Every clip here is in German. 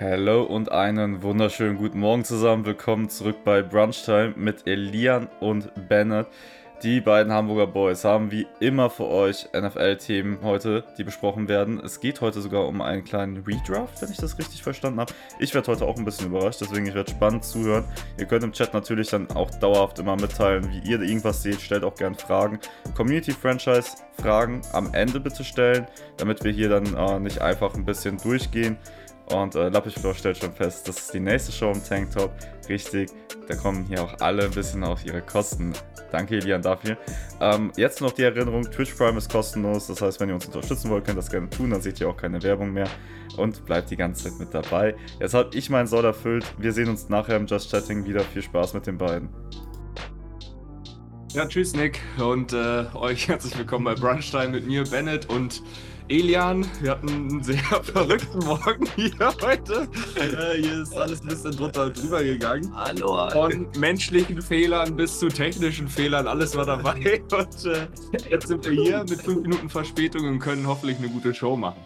Hallo und einen wunderschönen guten Morgen zusammen. Willkommen zurück bei Brunchtime mit Elian und Bennett. Die beiden Hamburger Boys haben wie immer für euch NFL-Themen heute, die besprochen werden. Es geht heute sogar um einen kleinen Redraft, wenn ich das richtig verstanden habe. Ich werde heute auch ein bisschen überrascht, deswegen ich werde spannend zuhören. Ihr könnt im Chat natürlich dann auch dauerhaft immer mitteilen, wie ihr irgendwas seht. Stellt auch gerne Fragen. Community-Franchise-Fragen am Ende bitte stellen, damit wir hier dann äh, nicht einfach ein bisschen durchgehen. Und äh, Lappichflow stellt schon fest, das ist die nächste Show im Tanktop. Richtig, da kommen hier auch alle ein bisschen auf ihre Kosten. Danke, Elian, dafür. Ähm, jetzt noch die Erinnerung: Twitch Prime ist kostenlos. Das heißt, wenn ihr uns unterstützen wollt, könnt ihr das gerne tun. Dann seht ihr auch keine Werbung mehr und bleibt die ganze Zeit mit dabei. Jetzt habe ich meinen Soll erfüllt. Wir sehen uns nachher im Just Chatting wieder. Viel Spaß mit den beiden. Ja, tschüss, Nick. Und äh, euch herzlich willkommen bei Brunchtime mit mir, Bennett und Elian, wir hatten einen sehr verrückten Morgen hier heute. Äh, hier ist alles ein bisschen drunter und drüber gegangen. Hallo. Von menschlichen Fehlern bis zu technischen Fehlern, alles war dabei. Und äh, jetzt sind wir hier mit fünf Minuten Verspätung und können hoffentlich eine gute Show machen.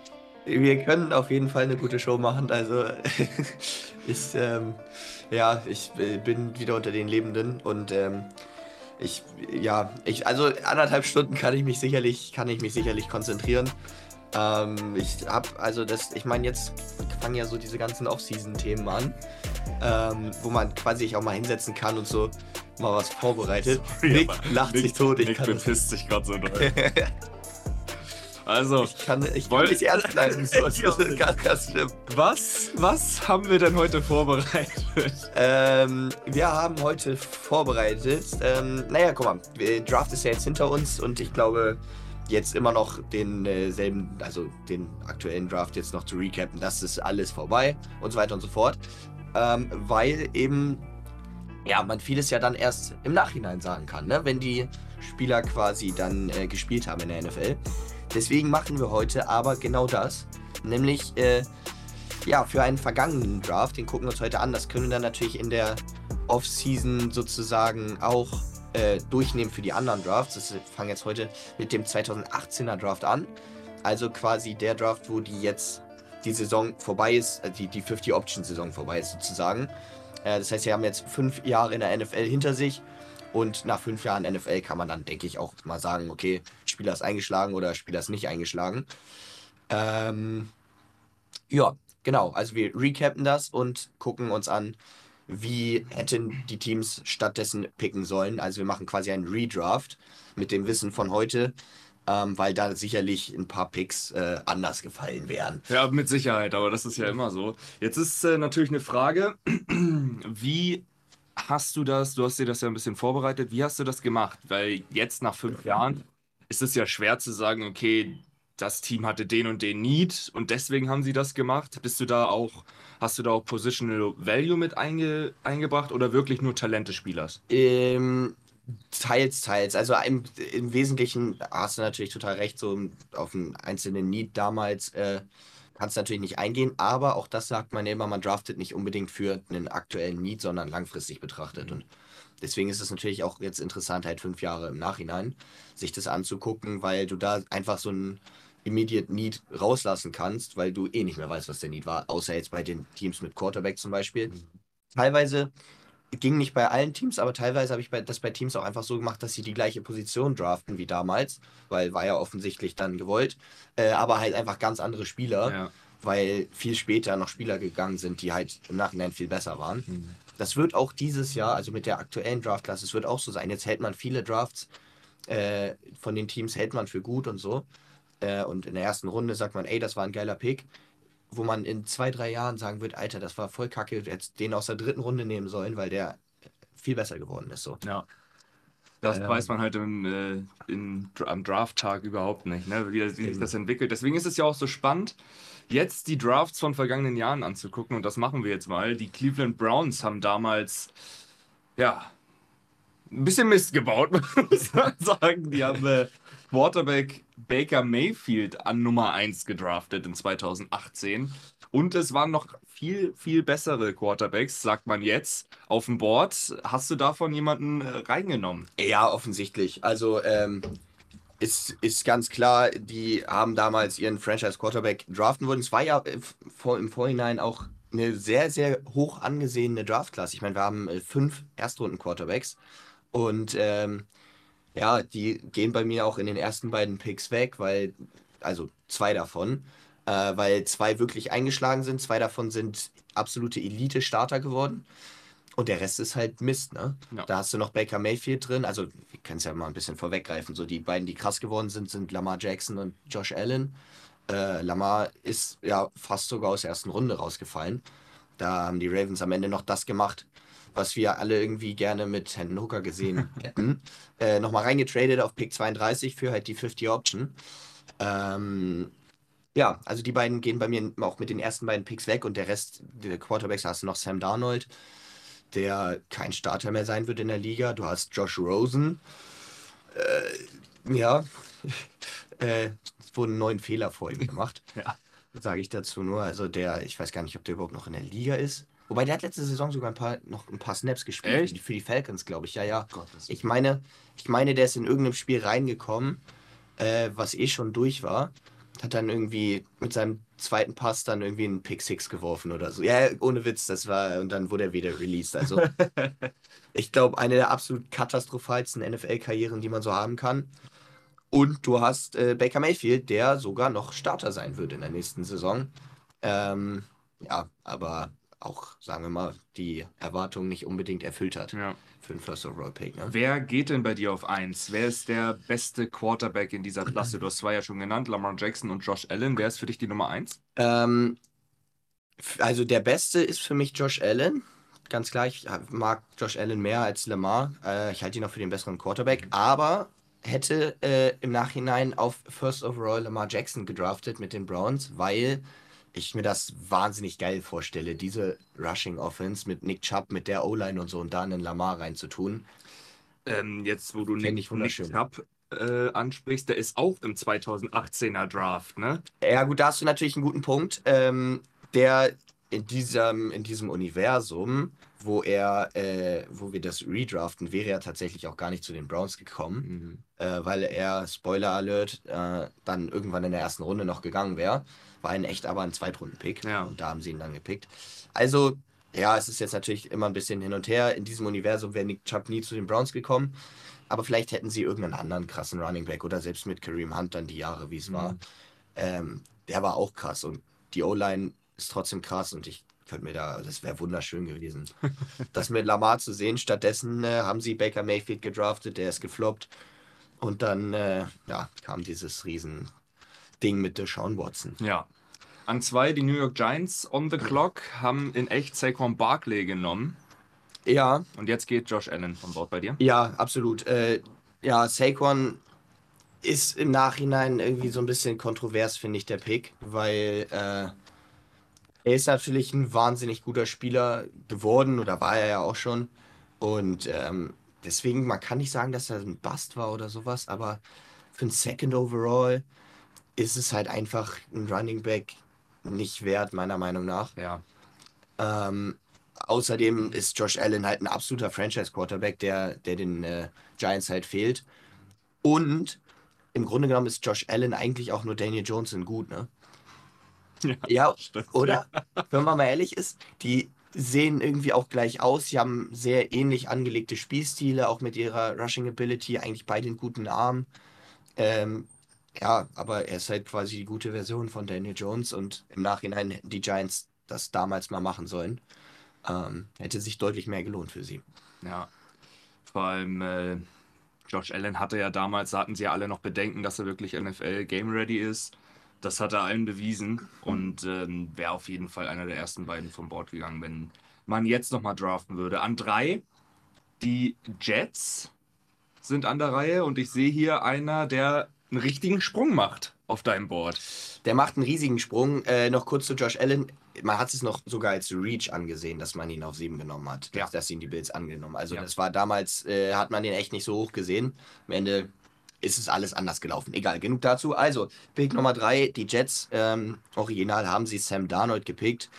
Wir können auf jeden Fall eine gute Show machen. Also ist, ähm, ja, ich äh, bin wieder unter den Lebenden und ähm, ich, ja, ich, also anderthalb Stunden kann ich mich sicherlich, kann ich mich sicherlich konzentrieren. Ähm, ich hab, also das, ich meine, jetzt fangen ja so diese ganzen Off-Season-Themen an, ähm, wo man quasi sich auch mal hinsetzen kann und so mal was vorbereitet. Sorry, Nick lacht Nick, sich tot. Ich Nick kann bepisst sich gerade so doll. Also, ich kann, ich kann nicht ernst bleiben. So, das ist ganz, ganz schlimm. was, was haben wir denn heute vorbereitet? Ähm, wir haben heute vorbereitet, ähm, naja, guck mal, Draft ist ja jetzt hinter uns und ich glaube, jetzt immer noch den äh, also den aktuellen Draft jetzt noch zu recappen, das ist alles vorbei und so weiter und so fort. Ähm, weil eben, ja, man vieles ja dann erst im Nachhinein sagen kann, ne? wenn die Spieler quasi dann äh, gespielt haben in der NFL. Deswegen machen wir heute aber genau das, nämlich äh, ja, für einen vergangenen Draft, den gucken wir uns heute an. Das können wir dann natürlich in der Off-Season sozusagen auch äh, durchnehmen für die anderen Drafts. Wir fangen jetzt heute mit dem 2018er Draft an. Also quasi der Draft, wo die jetzt die Saison vorbei ist, äh, die, die 50-Option-Saison vorbei ist sozusagen. Äh, das heißt, sie haben jetzt fünf Jahre in der NFL hinter sich. Und nach fünf Jahren NFL kann man dann, denke ich, auch mal sagen, okay, Spieler ist eingeschlagen oder Spieler ist nicht eingeschlagen. Ähm, ja, genau. Also wir recappen das und gucken uns an, wie hätten die Teams stattdessen picken sollen. Also wir machen quasi einen Redraft mit dem Wissen von heute, ähm, weil da sicherlich ein paar Picks äh, anders gefallen wären. Ja, mit Sicherheit, aber das ist ja immer so. Jetzt ist äh, natürlich eine Frage, wie hast du das, du hast dir das ja ein bisschen vorbereitet, wie hast du das gemacht? Weil jetzt nach fünf Jahren ist es ja schwer zu sagen, okay, das Team hatte den und den Need und deswegen haben sie das gemacht. Bist du da auch, hast du da auch Positional Value mit einge, eingebracht oder wirklich nur Talent des Spielers? Ähm, teils, teils. Also im, im Wesentlichen hast du natürlich total recht, so auf einen einzelnen Need damals äh, kannst du natürlich nicht eingehen, aber auch das sagt man ja immer, man draftet nicht unbedingt für einen aktuellen Need, sondern langfristig betrachtet. Und deswegen ist es natürlich auch jetzt interessant, halt fünf Jahre im Nachhinein sich das anzugucken, weil du da einfach so ein Immediate Need rauslassen kannst, weil du eh nicht mehr weißt, was der Need war, außer jetzt bei den Teams mit Quarterback zum Beispiel. Teilweise ging nicht bei allen Teams, aber teilweise habe ich bei, das bei Teams auch einfach so gemacht, dass sie die gleiche Position draften wie damals, weil war ja offensichtlich dann gewollt, äh, aber halt einfach ganz andere Spieler, Ja. weil viel später noch Spieler gegangen sind, die halt im Nachhinein viel besser waren. Mhm. Das wird auch dieses Jahr, also mit der aktuellen Draftklasse, es wird auch so sein. Jetzt hält man viele Drafts äh, von den Teams hält man für gut und so. Äh, und in der ersten Runde sagt man, ey, das war ein geiler Pick. Wo man in zwei, drei Jahren sagen wird, Alter, das war voll kacke, jetzt den aus der dritten Runde nehmen sollen, weil der viel besser geworden ist. So. Ja. Das Ja. weiß man halt im, äh, in, am Draft-Tag überhaupt nicht, ne? wie, wie sich das entwickelt. Deswegen ist es ja auch so spannend, jetzt die Drafts von vergangenen Jahren anzugucken. Und das machen wir jetzt mal. Die Cleveland Browns haben damals, ja, ein bisschen Mist gebaut, muss man sagen. Die haben äh, Quarterback Baker Mayfield an Nummer 1 gedraftet in 2018. Und es waren noch viel, viel bessere Quarterbacks, sagt man jetzt, auf dem Board. Hast du davon jemanden äh, reingenommen? Ja, offensichtlich. Also ähm, ist, ist ganz klar, die haben damals ihren Franchise Quarterback draften wollen. Es war ja äh, im Vorhinein auch eine sehr, sehr hoch angesehene Draftklasse. Ich meine, wir haben äh, fünf Erstrunden-Quarterbacks und ähm, ja, die gehen bei mir auch in den ersten beiden Picks weg, weil, also zwei davon, äh, weil zwei wirklich eingeschlagen sind, zwei davon sind absolute Elite-Starter geworden. Und der Rest ist halt Mist, ne? Ja. Da hast du noch Baker Mayfield drin. Also, wir können es ja mal ein bisschen vorweggreifen. So, die beiden, die krass geworden sind, sind Lamar Jackson und Josh Allen. Äh, Lamar ist ja fast sogar aus der ersten Runde rausgefallen. Da haben die Ravens am Ende noch das gemacht, was wir alle irgendwie gerne mit Hendon Hooker gesehen hätten. Äh, Nochmal reingetradet auf Pick 32 für halt die 50 Option. Ähm, ja, also die beiden gehen bei mir auch mit den ersten beiden Picks weg und der Rest der Quarterbacks hast du noch Sam Darnold, der kein Starter mehr sein wird in der Liga. Du hast Josh Rosen. Äh, ja, äh, es wurden neun Fehler vor ihm gemacht. Ja. Sage ich dazu nur. Also der, ich weiß gar nicht, ob der überhaupt noch in der Liga ist. Wobei der hat letzte Saison sogar ein paar, noch ein paar Snaps gespielt. Echt? Für die- Falcons, glaube ich. Ja, ja. Gottes Ich meine, ich meine, der ist in irgendeinem Spiel reingekommen, äh, was eh schon durch war. Hat dann irgendwie mit seinem zweiten Pass dann irgendwie einen Pick Six geworfen oder so. Ja, ohne Witz, das war, und dann wurde er wieder released. Also, ich glaube, eine der absolut katastrophalsten NFL-Karrieren, die man so haben kann. Und du hast äh, Baker Mayfield, der sogar noch Starter sein wird in der nächsten Saison. Ähm, ja, aber auch, sagen wir mal, die Erwartungen nicht unbedingt erfüllt hat Ja. für den First Overall Pick. Ne? Wer geht denn bei dir auf 1? Wer ist der beste Quarterback in dieser Klasse? Du hast zwei ja schon genannt, Lamar Jackson und Josh Allen. Wer ist für dich die Nummer 1? Ähm, also der Beste ist für mich Josh Allen. Ganz klar, ich äh, mag Josh Allen mehr als Lamar. Äh, ich halte ihn noch für den besseren Quarterback. Aber hätte äh, im Nachhinein auf First Overall Lamar Jackson gedraftet mit den Browns, weil ich mir das wahnsinnig geil vorstelle, diese Rushing Offense mit Nick Chubb, mit der O-Line und so und da einen Lamar reinzutun. Ähm, jetzt, wo du Nick, ich. Nick Chubb äh, ansprichst, der ist auch im 2018er Draft, ne? Ja, gut, da hast du natürlich einen guten Punkt. Ähm, der in diesem, in diesem Universum, wo er, äh, wo wir das redraften, wäre er tatsächlich auch gar nicht zu den Browns gekommen, äh, weil er, Spoiler Alert, äh, dann irgendwann in der ersten Runde noch gegangen wäre. War ein echt aber ein Zweitrunden-Pick. Ja. Und da haben sie ihn dann gepickt. Also, ja, es ist jetzt natürlich immer ein bisschen hin und her. In diesem Universum wäre Nick Chubb nie zu den Browns gekommen. Aber vielleicht hätten sie irgendeinen anderen krassen Running Back oder selbst mit Kareem Hunt dann die Jahre, wie es war. Ähm, der war auch krass und die O-Line ist trotzdem krass und ich könnte mir da, das wäre wunderschön gewesen, das mit Lamar zu sehen. Stattdessen äh, haben sie Baker Mayfield gedraftet, der ist gefloppt und dann äh, ja, kam dieses riesen Ding mit Deshaun Watson. Ja. An zwei, die New York Giants on the clock, haben in echt Saquon Barkley genommen. Ja, Und jetzt geht Josh Allen von Bord bei dir. ja, absolut. Äh, ja, Saquon ist im Nachhinein irgendwie so ein bisschen kontrovers, finde ich, der Pick, weil äh, er ist natürlich ein wahnsinnig guter Spieler geworden oder war er ja auch schon. Und ähm, deswegen, man kann nicht sagen, dass er ein Bust war oder sowas, aber für ein Second Overall ist es halt einfach ein Running Back nicht wert, meiner Meinung nach. Ja. Ähm, außerdem ist Josh Allen halt ein absoluter Franchise-Quarterback, der, der den äh, Giants halt fehlt. Und im Grunde genommen ist Josh Allen eigentlich auch nur Daniel Jones in gut, ne? Ja, stimmt. oder? Wenn man mal ehrlich ist, die sehen irgendwie auch gleich aus. Sie haben sehr ähnlich angelegte Spielstile, auch mit ihrer Rushing Ability, eigentlich beide einen guten Arm. Ähm, ja, aber er ist halt quasi die gute Version von Daniel Jones und im Nachhinein hätten die Giants das damals mal machen sollen. Ähm, hätte sich deutlich mehr gelohnt für sie. Ja. Vor allem äh, Josh Allen hatte ja damals, da hatten sie ja alle noch Bedenken, dass er wirklich NFL Game Ready ist. Das hat er allen bewiesen und ähm, wäre auf jeden Fall einer der ersten beiden vom Board gegangen, wenn man jetzt nochmal draften würde. An drei, die Jets sind an der Reihe und ich sehe hier einer, der einen richtigen Sprung macht auf deinem Board. Der macht einen riesigen Sprung. Äh, noch kurz zu Josh Allen. Man hat es noch sogar als Reach angesehen, dass man ihn auf sieben genommen hat. Ja. Dass, dass ihn die Bills angenommen. Also Ja. das war damals, äh, hat man den echt nicht so hoch gesehen. Am Ende ist es alles anders gelaufen. Egal, genug dazu. Also, Pick Nummer drei, die Jets. Ähm, original haben sie Sam Darnold gepickt.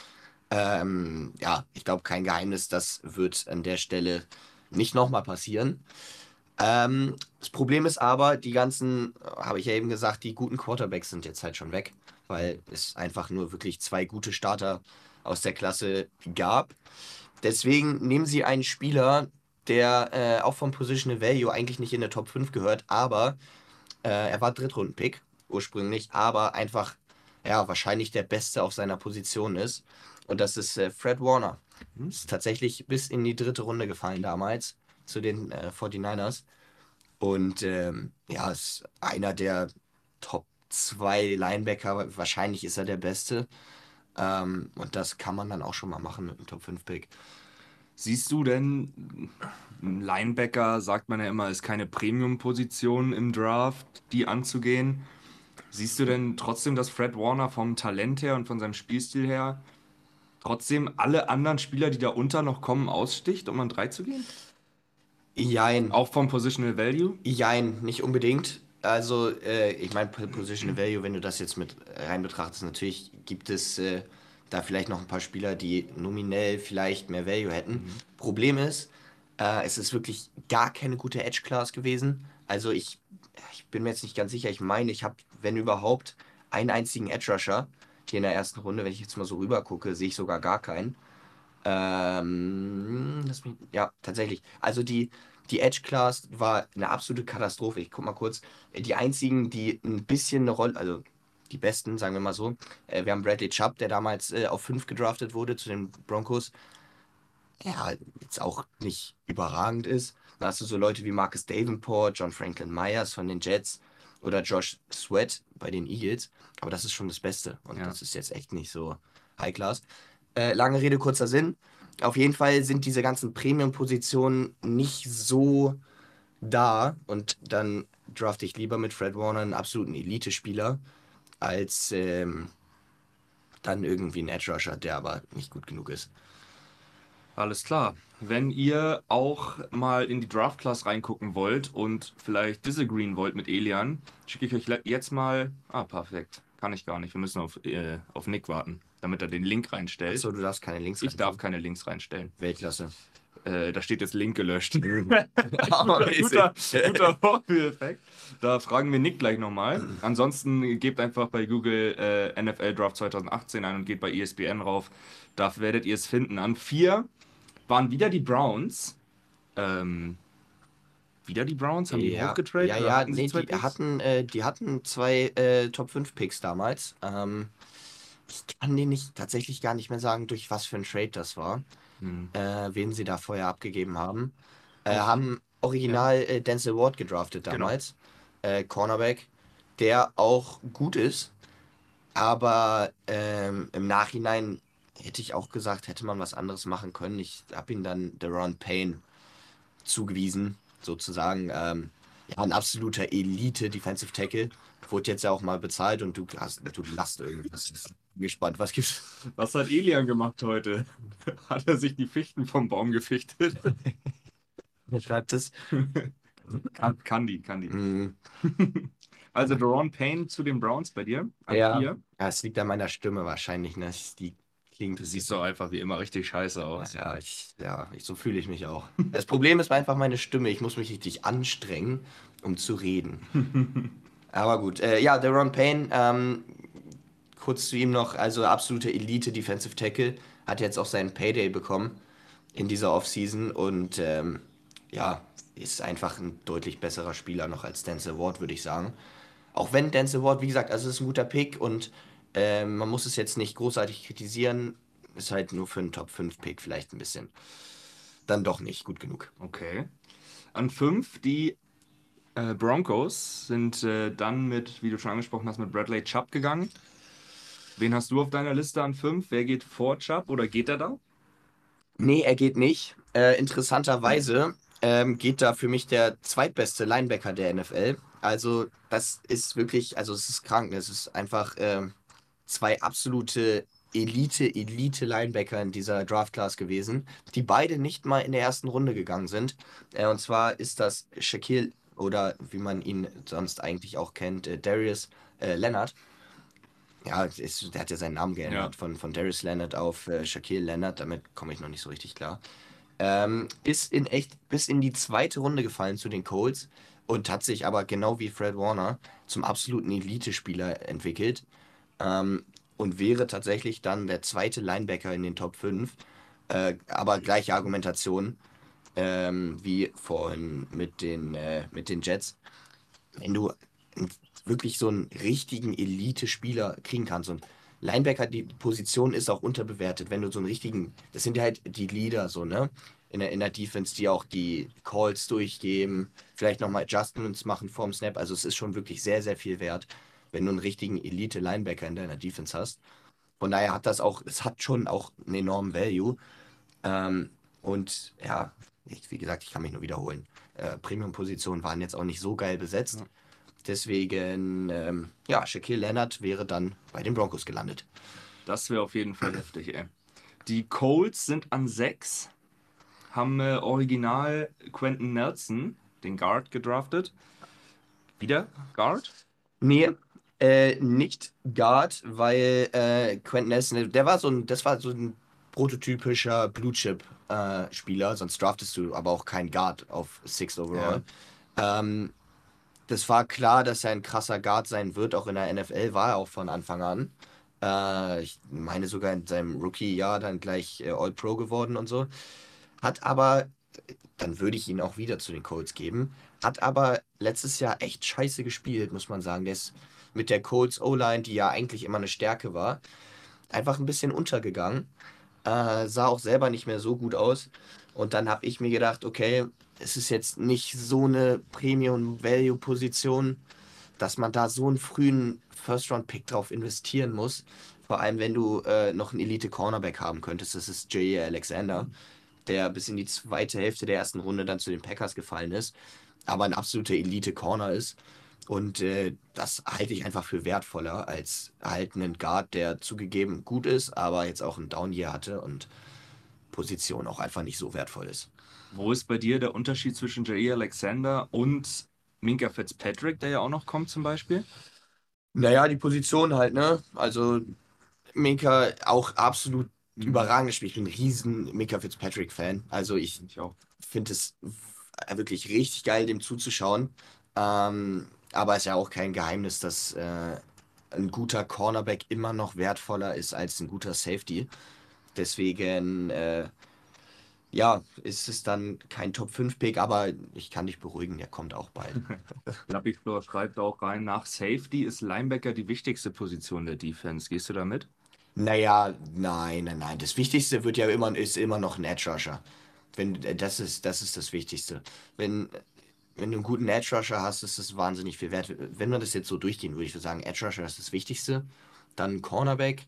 Ähm, ja, ich glaube, kein Geheimnis, das wird an der Stelle nicht nochmal passieren. Ähm, das Problem ist aber, die ganzen, äh, habe ich ja eben gesagt, die guten Quarterbacks sind jetzt halt schon weg, weil es einfach nur wirklich zwei gute Starter aus der Klasse gab. Deswegen nehmen sie einen Spieler, der äh, auch vom Positional Value eigentlich nicht in der Top 5 gehört, aber äh, er war Drittrunden-Pick ursprünglich, aber einfach ja, wahrscheinlich der Beste auf seiner Position ist. Und das ist äh, Fred Warner. Mhm. Ist tatsächlich bis in die dritte Runde gefallen damals zu den äh, 49ers. Und ähm, ja, ist einer der Top 2 Linebacker. Wahrscheinlich ist er der Beste. Ähm, und das kann man dann auch schon mal machen mit einem Top 5 Pick. Siehst du denn, Linebacker, sagt man ja immer, ist keine Premium-Position im Draft, die anzugehen. Siehst du denn trotzdem, dass Fred Warner vom Talent her und von seinem Spielstil her trotzdem alle anderen Spieler, die da unter noch kommen, aussticht, um an 3 zu gehen? Jein. Auch vom Positional Value? Jein, nicht unbedingt. Also, äh, ich meine, Positional Value, wenn du das jetzt mit rein betrachtest, natürlich gibt es äh, da vielleicht noch ein paar Spieler, die nominell vielleicht mehr Value hätten. Problem ist, äh, es ist wirklich gar keine gute Edge-Class gewesen. Also, ich, ich bin mir jetzt nicht ganz sicher. Ich meine, ich habe, wenn überhaupt, einen einzigen Edge-Rusher hier in der ersten Runde. Wenn ich jetzt mal so rüber gucke, sehe ich sogar gar keinen. Ähm, mich, ja, tatsächlich. Also die, die Edge Class war eine absolute Katastrophe. Ich guck mal kurz. Die einzigen, die ein bisschen eine Rolle, also die besten, sagen wir mal so. Äh, wir haben Bradley Chubb, der damals äh, auf 5 gedraftet wurde zu den Broncos. Ja, jetzt auch nicht überragend ist. Dann hast du so Leute wie Marcus Davenport, John Franklin Myers von den Jets oder Josh Sweat bei den Eagles. Aber das ist schon das Beste. Und Ja. das ist jetzt echt nicht so High Class. Äh, lange Rede, kurzer Sinn. Auf jeden Fall sind diese ganzen Premium-Positionen nicht so da. Und dann drafte ich lieber mit Fred Warner einen absoluten Elite-Spieler, als ähm, dann irgendwie einen Edge Rusher, der aber nicht gut genug ist. Alles klar. Wenn ihr auch mal in die Draft Class reingucken wollt und vielleicht disagreeen wollt mit Elian, schicke ich euch jetzt mal. Ah, perfekt. Kann ich gar nicht. Wir müssen auf, äh, auf Nick warten, damit er den Link reinstellt. Achso, du darfst keine Links ich darf keine Links reinstellen. Weltklasse. Äh, da steht jetzt Link gelöscht. Aber guter, guter Vorführeffekt. Da fragen wir Nick gleich nochmal. Ansonsten gebt einfach bei Google äh, NFL Draft 2018 ein und geht bei ESPN rauf. Da werdet ihr es finden. An vier waren wieder die Browns. Ähm, wieder die Browns? Haben die ja, hochgetradet? ja, oder ja, nee, zwei die hatten, äh, die hatten zwei äh, Top 5 Picks damals. Ähm, ich kann dir nicht tatsächlich gar nicht mehr sagen, durch was für ein Trade das war, Hm. äh, wen sie da vorher abgegeben haben. Äh, haben original äh, Denzel Ward gedraftet Genau. damals. Äh, Cornerback, der auch gut ist, aber ähm, im Nachhinein hätte ich auch gesagt, hätte man was anderes machen können. Ich habe ihn dann Deron Payne zugewiesen, sozusagen. Ähm, ja, ein absoluter Elite-Defensive Tackle. Wurde jetzt ja auch mal bezahlt und du hast, du lachst irgendwas. Gespannt. Was gibt's? Was hat Elian gemacht heute? Hat er sich die Fichten vom Baum gefichtet? Wer schreibt es? Kann die. Mhm. Also Deron Payne zu den Browns bei dir. Ja. Ja, es liegt an meiner Stimme wahrscheinlich, ne? Die klingt. Du siehst doch einfach wie immer richtig scheiße aus. Ja, ich, ja ich, so fühle ich mich auch. Das Problem ist einfach meine Stimme. Ich muss mich richtig anstrengen, um zu reden. Aber gut. Äh, ja, Deron Payne, ähm, kurz zu ihm noch, also absolute Elite Defensive Tackle, hat jetzt auch seinen Payday bekommen in dieser Offseason und ähm, ja, ist einfach ein deutlich besserer Spieler noch als Denzel Ward, würde ich sagen. Auch wenn Denzel Ward, wie gesagt, also ist ein guter Pick und ähm, man muss es jetzt nicht großartig kritisieren, ist halt nur für einen Top 5 Pick vielleicht ein bisschen dann doch nicht gut genug. Okay. An fünf, die äh, Broncos sind äh, dann mit, wie du schon angesprochen hast, mit Bradley Chubb gegangen. Wen hast du auf deiner Liste an fünf? Wer geht vor Chubb oder geht er da? Nee, er geht nicht. Äh, interessanterweise ähm, geht da für mich der zweitbeste Linebacker der NFL. Also, das ist wirklich, also es ist krank. Es ist einfach ähm, zwei absolute Elite, Elite-Linebacker in dieser Draft-Class gewesen, die beide nicht mal in der ersten Runde gegangen sind. Äh, und zwar ist das Shaquille oder wie man ihn sonst eigentlich auch kennt, äh, Darius äh, Leonard. Ja, ist, der hat ja seinen Namen geändert Ja. von, von Darius Leonard auf äh, Shaquille Leonard. Damit komme ich noch nicht so richtig klar. Ähm, ist in echt bis in die zweite Runde gefallen zu den Colts und hat sich aber genau wie Fred Warner zum absoluten Elite-Spieler entwickelt. Ähm, und wäre tatsächlich dann der zweite Linebacker in den Top 5. Äh, aber gleiche Argumentation ähm, wie vorhin mit den, äh, mit den Jets. Wenn du wirklich so einen richtigen Elite-Spieler kriegen kannst und Linebacker, die Position ist auch unterbewertet, wenn du so einen richtigen, das sind ja halt die Leader so, ne? In der, in der Defense, die auch die Calls durchgeben, vielleicht nochmal Adjustments machen vorm Snap. Also es ist schon wirklich sehr, sehr viel wert, wenn du einen richtigen Elite-Linebacker in deiner Defense hast. Von daher hat das auch, es hat schon auch einen enormen Value. Ähm, und ja, ich, wie gesagt, ich kann mich nur wiederholen. Äh, Premium-Positionen waren jetzt auch nicht so geil besetzt. Ja. Deswegen, ähm, ja, Shaquille Leonard wäre dann bei den Broncos gelandet. Das wäre auf jeden Fall heftig, ey. Die Colts sind an 6, haben äh, original Quentin Nelson, den Guard, gedraftet. Wieder Guard? Nee, äh, nicht Guard, weil äh, Quentin Nelson, der war so ein, das war so ein prototypischer Blue Chip äh, Spieler, sonst draftest du aber auch keinen Guard auf Sixth Overall. Ja. Ähm, das war klar, dass er ein krasser Guard sein wird, auch in der NFL war er auch von Anfang an. Äh, ich meine sogar in seinem Rookie-Jahr dann gleich äh, All-Pro geworden und so. Hat aber, dann würde ich ihn auch wieder zu den Colts geben, hat aber letztes Jahr echt scheiße gespielt, muss man sagen. Der ist mit der Colts O-Line, die ja eigentlich immer eine Stärke war, einfach ein bisschen untergegangen. Äh, sah auch selber nicht mehr so gut aus. Und dann habe ich mir gedacht, okay, es ist jetzt nicht so eine Premium-Value-Position, dass man da so einen frühen First-Round-Pick drauf investieren muss. Vor allem, wenn du äh, noch einen Elite-Cornerback haben könntest. Das ist J.E. Alexander, der bis in die zweite Hälfte der ersten Runde dann zu den Packers gefallen ist, aber ein absoluter Elite-Corner ist. Und äh, das halte ich einfach für wertvoller als halt einen Guard, der zugegeben gut ist, aber jetzt auch ein Down-Year hatte und Position auch einfach nicht so wertvoll ist. Wo ist bei dir der Unterschied zwischen Jair Alexander und Minka Fitzpatrick, der ja auch noch kommt zum Beispiel? Naja, die Position halt, ne? Also Minka auch absolut mhm. überragendes Spiel. Ich bin ein riesen Minka Fitzpatrick-Fan. Also ich, ich finde es wirklich richtig geil, dem zuzuschauen. Ähm, aber es ist ja auch kein Geheimnis, dass äh, ein guter Cornerback immer noch wertvoller ist als ein guter Safety. Deswegen, äh, ja, ist es dann kein Top-5-Pick, aber ich kann dich beruhigen, der kommt auch bald. Lappiflor schreibt auch rein, nach Safety ist Linebacker die wichtigste Position der Defense. Gehst du damit? Naja, nein, nein, nein. Das Wichtigste wird ja immer, ist immer noch ein Edge Rusher. Wenn, äh, das, ist, das ist das Wichtigste. Wenn wenn du einen guten Edge Rusher hast, ist das wahnsinnig viel wert. Wenn wir das jetzt so durchgehen, würde ich sagen, Edge Rusher ist das Wichtigste. Dann Cornerback.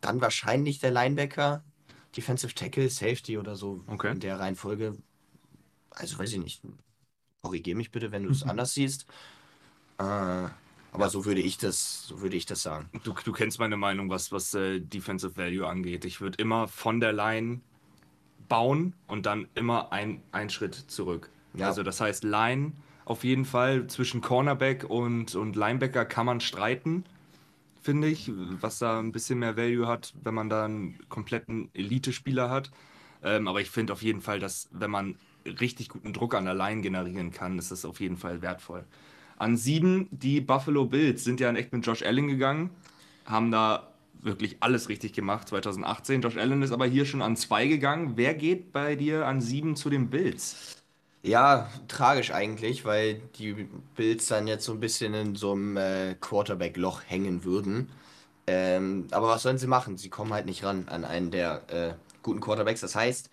Dann wahrscheinlich der Linebacker. Defensive Tackle, Safety oder so okay. in der Reihenfolge. Also weiß ich nicht. Korrigier mich bitte, wenn du es anders siehst. Äh, aber ja. so würde ich das, so würde ich das sagen. Du, du kennst meine Meinung, was, was äh, Defensive Value angeht. Ich würde immer von der Line bauen und dann immer ein, einen Schritt zurück. Ja. Also das heißt, Line auf jeden Fall zwischen Cornerback und, und Linebacker kann man streiten, finde ich, was da ein bisschen mehr Value hat, wenn man da einen kompletten Elite-Spieler hat. Ähm, aber ich finde auf jeden Fall, dass wenn man richtig guten Druck an der Line generieren kann, ist das auf jeden Fall wertvoll. An sieben, die Buffalo Bills sind ja in echt mit Josh Allen gegangen, haben da wirklich alles richtig gemacht 2018. Josh Allen ist aber hier schon an zwei gegangen. Wer geht bei dir an sieben zu den Bills? Ja, tragisch eigentlich, weil die Bills dann jetzt so ein bisschen in so einem äh, Quarterback-Loch hängen würden. Ähm, aber was sollen sie machen? Sie kommen halt nicht ran an einen der äh, guten Quarterbacks. Das heißt,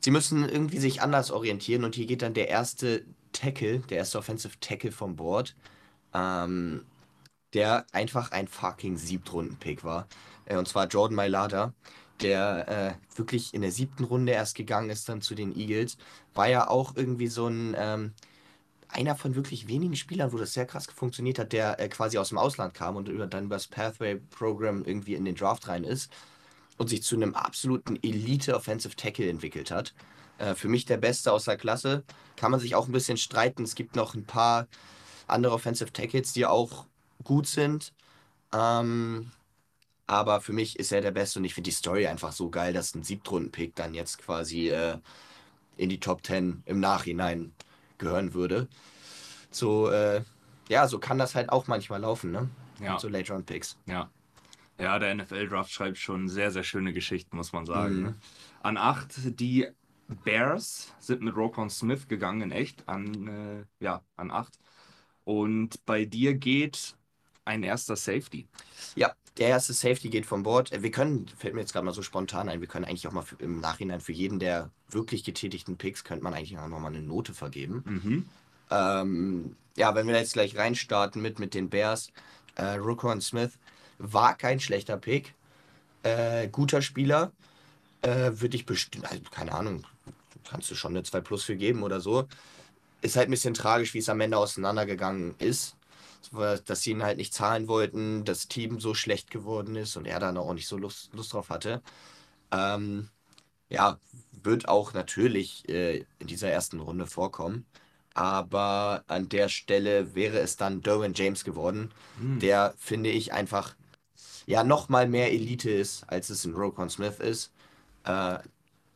sie müssen irgendwie sich anders orientieren und hier geht dann der erste Tackle, der erste Offensive Tackle vom Board, ähm, der einfach ein fucking Siebtrunden-Pick war. Äh, und zwar Jordan Mailata der äh, wirklich in der siebten Runde erst gegangen ist, dann zu den Eagles, war ja auch irgendwie so ein, ähm, einer von wirklich wenigen Spielern, wo das sehr krass funktioniert hat, der äh, quasi aus dem Ausland kam und über, dann über das Pathway-Programm irgendwie in den Draft rein ist und sich zu einem absoluten Elite-Offensive Tackle entwickelt hat. Äh, für mich der Beste aus der Klasse. Kann man sich auch ein bisschen streiten. Es gibt noch ein paar andere Offensive Tackles, die auch gut sind. Ähm, aber für mich ist er der Beste und ich finde die Story einfach so geil, dass ein Siebtrunden-Pick dann jetzt quasi äh, in die Top 10 im Nachhinein gehören würde. So, äh, ja, so kann das halt auch manchmal laufen, ne? Ja. so Late-Round-Picks. Ja. Ja, der NFL-Draft schreibt schon sehr, sehr schöne Geschichten, muss man sagen. Mhm. ne? An 8 die Bears sind mit Roquan Smith gegangen, in echt, an, äh, ja, an 8. Und bei dir geht ein erster Safety. Ja, der erste Safety geht vom Board. Äh, Wir können, fällt mir jetzt gerade mal so spontan ein, wir können eigentlich auch mal für, im Nachhinein für jeden der wirklich getätigten Picks, könnte man eigentlich auch nochmal eine Note vergeben. Mhm. Ähm, ja, wenn wir jetzt gleich reinstarten mit, mit den Bears, äh, Roquan Smith war kein schlechter Pick. Äh, guter Spieler. Äh, Würde ich bestimmt, also, keine Ahnung, kannst du schon eine 2 Plus für geben oder so. Ist halt ein bisschen tragisch, wie es am Ende auseinandergegangen ist. Dass sie ihn halt nicht zahlen wollten, das Team so schlecht geworden ist und er dann auch nicht so Lust, Lust drauf hatte. Ähm, ja, wird auch natürlich äh, in dieser ersten Runde vorkommen. Aber an der Stelle wäre es dann Derwin James geworden, Hm. der, finde ich, einfach ja nochmal mehr Elite ist, als es in Rokon Smith ist. Äh,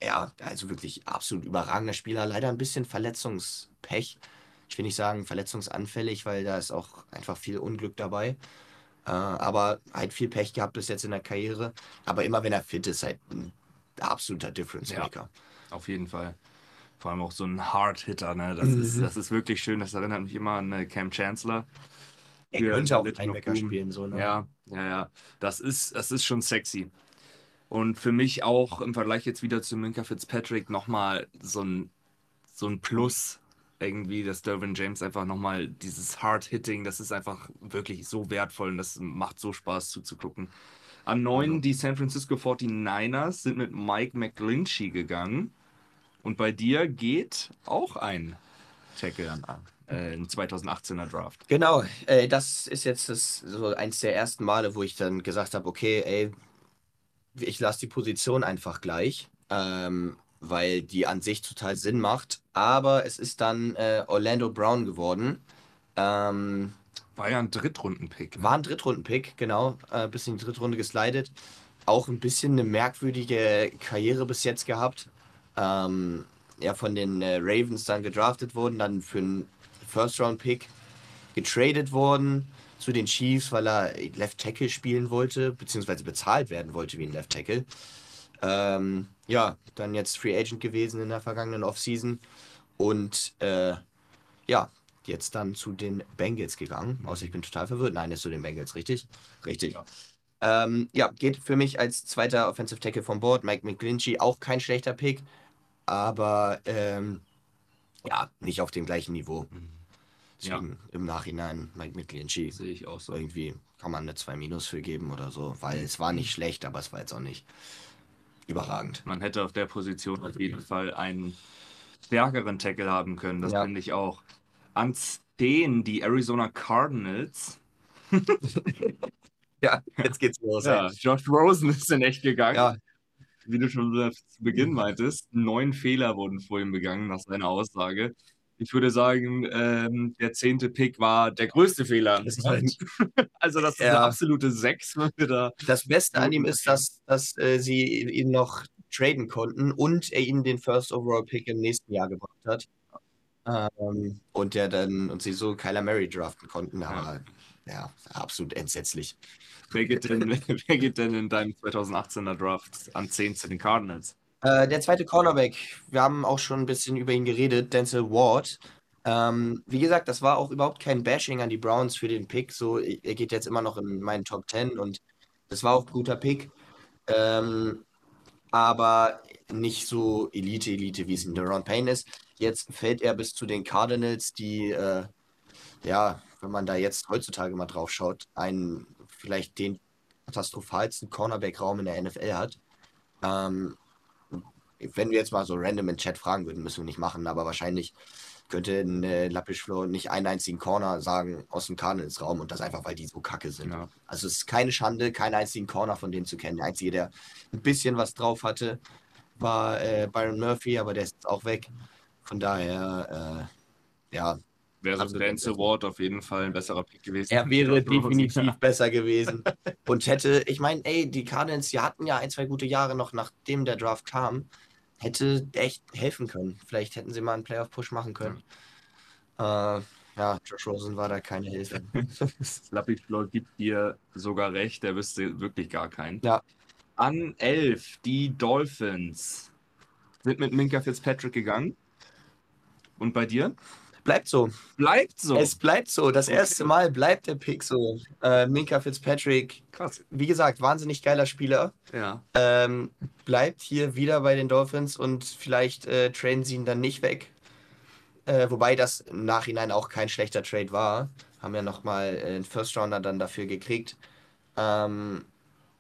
ja, also wirklich absolut überragender Spieler. Leider ein bisschen Verletzungspech. Ich will nicht sagen verletzungsanfällig, weil da ist auch einfach viel Unglück dabei. Äh, aber halt viel Pech gehabt bis jetzt in der Karriere. Aber immer wenn er fit ist, halt ein absoluter Difference Ja. Maker. Auf jeden Fall. Vor allem auch so ein Hard-Hitter, ne? Das, ist, Mhm. das ist wirklich schön. Das erinnert mich immer an äh, Cam Chancellor. Er könnte auch Linebacker spielen, so, ne? Ja, ja, ja. Das ist, das ist schon sexy. Und für mich auch im Vergleich jetzt wieder zu Minka Fitzpatrick nochmal so ein, so ein Plus irgendwie, dass Derwin James einfach nochmal dieses Hard-Hitting, das ist einfach wirklich so wertvoll und das macht so Spaß zuzugucken. An neun die San Francisco 49ers sind mit Mike McGlinchey gegangen. Und bei dir geht auch ein Tackle an, äh, ein 2018er Draft. Genau, äh, das ist jetzt das, so eins der ersten Male, wo ich dann gesagt habe, okay, ey, ich lasse die Position einfach gleich, ähm, weil die an sich total Sinn macht. Aber es ist dann äh, Orlando Brown geworden. Ähm, War ja ein Drittrunden-Pick. ne? war ein Drittrunden-Pick, genau, äh, bis in die Drittrunden geslidet. Auch ein bisschen eine merkwürdige Karriere bis jetzt gehabt. Ähm, ja, von den äh, Ravens dann gedraftet worden, dann für einen First-Round-Pick getradet worden zu den Chiefs, weil er Left Tackle spielen wollte, beziehungsweise bezahlt werden wollte wie ein Left Tackle. Ähm, ja, dann jetzt Free Agent gewesen in der vergangenen Offseason und äh, ja, jetzt dann zu den Bengals gegangen. Außer ich bin total verwirrt. Nein, ist zu den Bengals, richtig? Richtig. Ja. Ähm, ja, geht für mich als zweiter Offensive Tackle vom Board. Mike McGlinchey, auch kein schlechter Pick, aber ähm, ja, nicht auf dem gleichen Niveau. Deswegen im Nachhinein Mike McGlinchey. Sehe ich auch so. Irgendwie kann man eine 2 Minus für geben oder so, weil es war nicht schlecht, aber es war jetzt auch nicht überragend. Man hätte auf der Position auf jeden Fall einen stärkeren Tackle haben können. Das Ja. finde ich auch. An 10 die Arizona Cardinals. Ja, jetzt geht's los. Ja, Josh Rosen ist in echt gegangen. Ja. Wie du schon zu Beginn meintest, neun Fehler wurden vor ihm begangen, nach seiner Aussage. Ich würde sagen, ähm, der zehnte Pick war der größte Fehler. Das halt- Also das ist Ja. eine absolute Sechs, da Das Beste an ihm ist, dass, dass äh, sie ihn noch traden konnten und er ihnen den First Overall Pick im nächsten Jahr gebracht hat. Ähm, und der dann und sie so Kyler Murray draften konnten, aber ja, absolut entsetzlich. Wer geht, denn, wer geht denn in deinem 2018er Draft an 10 zu den Cardinals? Äh, der zweite Cornerback, wir haben auch schon ein bisschen über ihn geredet, Denzel Ward. Ähm, wie gesagt, das war auch überhaupt kein Bashing an die Browns für den Pick. So, er geht jetzt immer noch in meinen Top 10 und das war auch ein guter Pick. Ähm, aber nicht so Elite, Elite, wie es in Deron Payne ist. Jetzt fällt er bis zu den Cardinals, die, äh, ja, wenn man da jetzt heutzutage mal drauf schaut, einen vielleicht den katastrophalsten Cornerback-Raum in der NFL hat. Ähm, wenn wir jetzt mal so random im Chat fragen würden, müssen wir nicht machen, aber wahrscheinlich könnte ein äh, Lappischflow nicht einen einzigen Corner sagen aus dem Cardinals-Raum und das einfach, weil die so kacke sind. Ja. Also es ist keine Schande, keinen einzigen Corner von denen zu kennen. Der einzige, der ein bisschen was drauf hatte, war äh, Byron Murphy, aber der ist jetzt auch weg. Von daher, äh, ja, Wäre so Absolut Denzel Ward auf jeden Fall ein besserer Pick gewesen. er wäre definitiv besser gewesen. Und hätte, ich meine, ey, die Cardinals, die hatten ja ein, zwei gute Jahre noch, nachdem der Draft kam, hätte echt helfen können. Vielleicht hätten sie mal einen Playoff-Push machen können. Äh, Ja, Josh Rosen war da keine Hilfe. Slappy Floyd gibt dir sogar recht, der wüsste wirklich gar keinen. Ja. An 11, die Dolphins sind mit Minka Fitzpatrick gegangen. Und bei dir? Bleibt so. Bleibt so. Es bleibt so. Das Okay. erste Mal bleibt der Pick so. Äh, Minka Fitzpatrick, Krass. wie gesagt, wahnsinnig geiler Spieler. Ja. Ähm, bleibt hier wieder bei den Dolphins und vielleicht äh, traden sie ihn dann nicht weg. Äh, wobei das im Nachhinein auch kein schlechter Trade war. Haben ja nochmal äh, einen First Rounder dann dafür gekriegt. Ähm,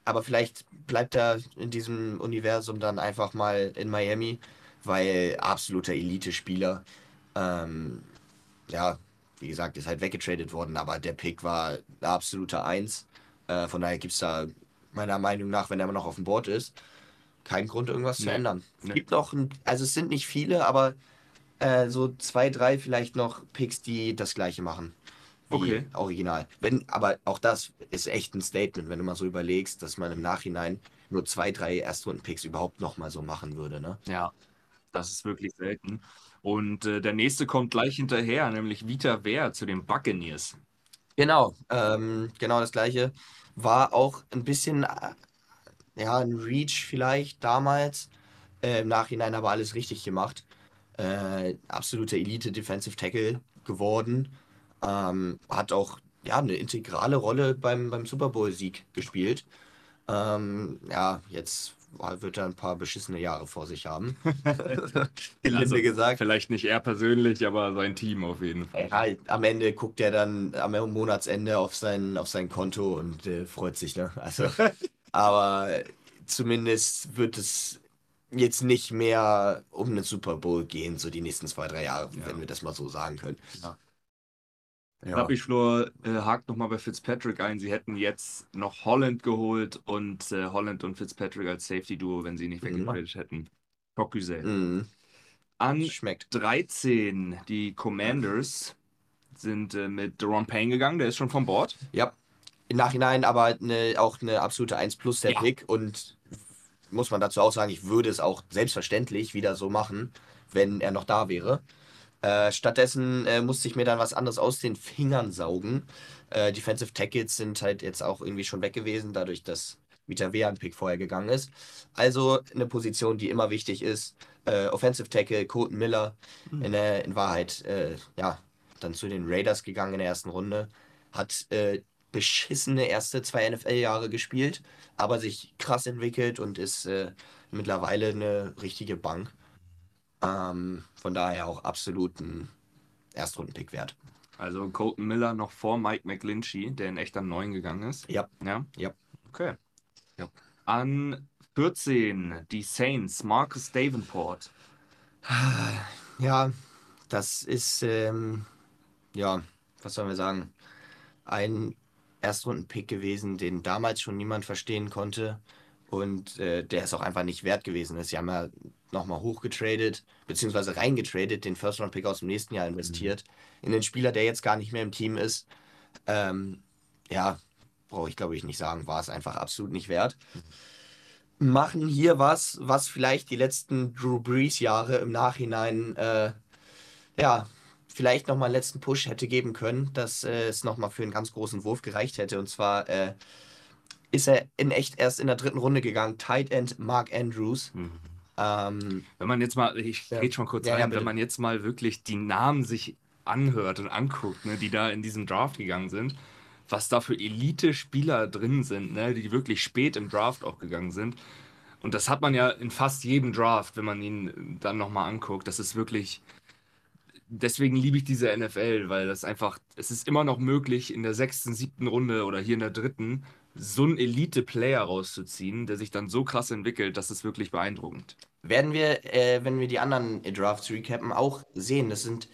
aber vielleicht bleibt er in diesem Universum dann einfach mal in Miami, weil absoluter Elite-Spieler. Ähm, ja, wie gesagt, ist halt weggetradet worden, aber der Pick war eine absolute Eins. Äh, von daher gibt es da meiner Meinung nach, wenn er immer noch auf dem Board ist, keinen Grund, irgendwas zu Nee, ändern. Es nee. gibt noch, ein, also es sind nicht viele, aber äh, so zwei, drei vielleicht noch Picks, die das gleiche machen. Wie Okay. Original. Wenn, aber auch das ist echt ein Statement, wenn du mal so überlegst, dass man im Nachhinein nur zwei, drei Erstrunden-Picks überhaupt nochmal so machen würde, ne? Ja. Das ist wirklich selten. Und äh, der nächste kommt gleich hinterher, nämlich Vita Wehr zu den Buccaneers. Genau, ähm, genau das gleiche. War auch ein bisschen, äh, ja, ein Reach vielleicht damals. Äh, Im Nachhinein aber alles richtig gemacht. Äh, absolute Elite Defensive Tackle geworden. Ähm, hat auch ja, eine integrale Rolle beim, beim Super Bowl-Sieg gespielt. Ähm, ja, jetzt wird er ein paar beschissene Jahre vor sich haben. Also, gesagt. Vielleicht nicht er persönlich, aber sein Team auf jeden Fall. Ja, am Ende guckt er dann am Monatsende auf sein, auf sein Konto und äh, freut sich, ne? Also, aber zumindest wird es jetzt nicht mehr um einen Super Bowl gehen, so die nächsten zwei, drei Jahre, Ja. wenn wir das mal so sagen können. Ja. Ja. Lappischlor äh, hakt nochmal bei Fitzpatrick ein. Sie hätten jetzt noch Holland geholt und äh, Holland und Fitzpatrick als Safety-Duo, wenn sie nicht Mhm. weggetradet hätten. Cocküsel. Mhm. An Schmeckt. 13, die Commanders sind äh, mit Deron Payne gegangen, der ist schon vom Bord. Ja. Im Nachhinein aber eine, auch eine absolute 1 plus der Ja. Pick und muss man dazu auch sagen, ich würde es auch selbstverständlich wieder so machen, wenn er noch da wäre. Äh, stattdessen äh, musste ich mir dann was anderes aus den Fingern saugen. Äh, Defensive Tackles sind halt jetzt auch irgendwie schon weg gewesen, dadurch, dass Vita Wea ein Pick vorher gegangen ist. Also eine Position, die immer wichtig ist. Äh, Offensive Tackle, Colton Miller, in, der, in Wahrheit, äh, ja, dann zu den Raiders gegangen in der ersten Runde. Hat äh, beschissene erste zwei NFL-Jahre gespielt, aber sich krass entwickelt und ist mittlerweile eine richtige Bank. Ähm, von daher auch absolut ein Erstrunden-Pick wert. Also Colton Miller noch vor Mike McGlinchey, der in echt an 9 gegangen ist. Ja. Ja? Ja. Okay. Ja. An 14, die Saints, Marcus Davenport. Ja, das ist, ähm, ja, was sollen wir sagen? Ein Erstrunden-Pick gewesen, den damals schon niemand verstehen konnte. Und äh, der ist auch einfach nicht wert gewesen. Sie haben ja nochmal hochgetradet, beziehungsweise reingetradet, den First-Round-Pick aus dem nächsten Jahr investiert. In den Spieler, der jetzt gar nicht mehr im Team ist. Ähm, ja, brauche ich glaube ich nicht sagen, war es einfach absolut nicht wert. Machen hier was, was vielleicht die letzten Drew Brees-Jahre im Nachhinein, äh, ja, vielleicht nochmal einen letzten Push hätte geben können, dass äh, es nochmal für einen ganz großen Wurf gereicht hätte. Und zwar äh, ist er in echt erst in der dritten Runde gegangen. Tight End Mark Andrews. Ähm, Wenn man jetzt mal, ich Ja. rede schon kurz Ja, ja, rein, bitte. wenn man jetzt mal wirklich die Namen sich anhört und anguckt, ne, die da in diesem Draft gegangen sind, was da für Elite-Spieler drin sind, ne, die wirklich spät im Draft auch gegangen sind. Und das hat man ja in fast jedem Draft, wenn man ihn dann nochmal anguckt. Das ist wirklich. Deswegen liebe ich diese NFL, weil das einfach, es ist immer noch möglich, in der sechsten, siebten Runde oder hier in der dritten so einen Elite-Player rauszuziehen, der sich dann so krass entwickelt, das ist wirklich beeindruckend. werden wir, äh, wenn wir die anderen Drafts recappen, auch sehen. Das sind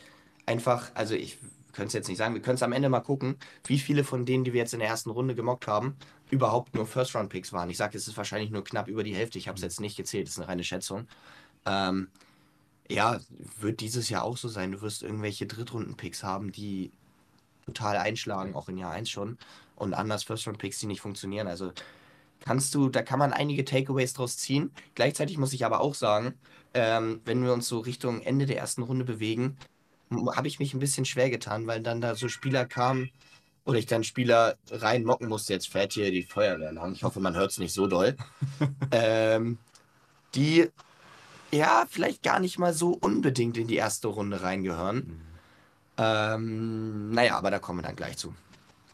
einfach, also ich könnte es jetzt nicht sagen, wir können es am Ende mal gucken, wie viele von denen, die wir jetzt in der ersten Runde gemockt haben, überhaupt nur First-Round-Picks waren. Ich sage, es ist wahrscheinlich nur knapp über die Hälfte. Ich habe es jetzt nicht gezählt, das ist eine reine Schätzung. Ähm, ja, wird dieses Jahr auch so sein. Du wirst irgendwelche Drittrunden-Picks haben, die total einschlagen, auch in Jahr 1 schon. Und anders First-Round-Picks, die nicht funktionieren. Also kannst du, da kann man einige Takeaways draus ziehen. Gleichzeitig muss ich aber auch sagen, ähm, wenn wir uns so Richtung Ende der ersten Runde bewegen, habe ich mich ein bisschen schwer getan, weil dann da so Spieler kamen oder ich dann Spieler reinmocken musste. Jetzt fährt hier die Feuerwehr lang. Ich hoffe, man hört es nicht so doll. ähm, die ja vielleicht gar nicht mal so unbedingt in die erste Runde reingehören. Mhm. Ähm, naja, aber da kommen wir dann gleich zu.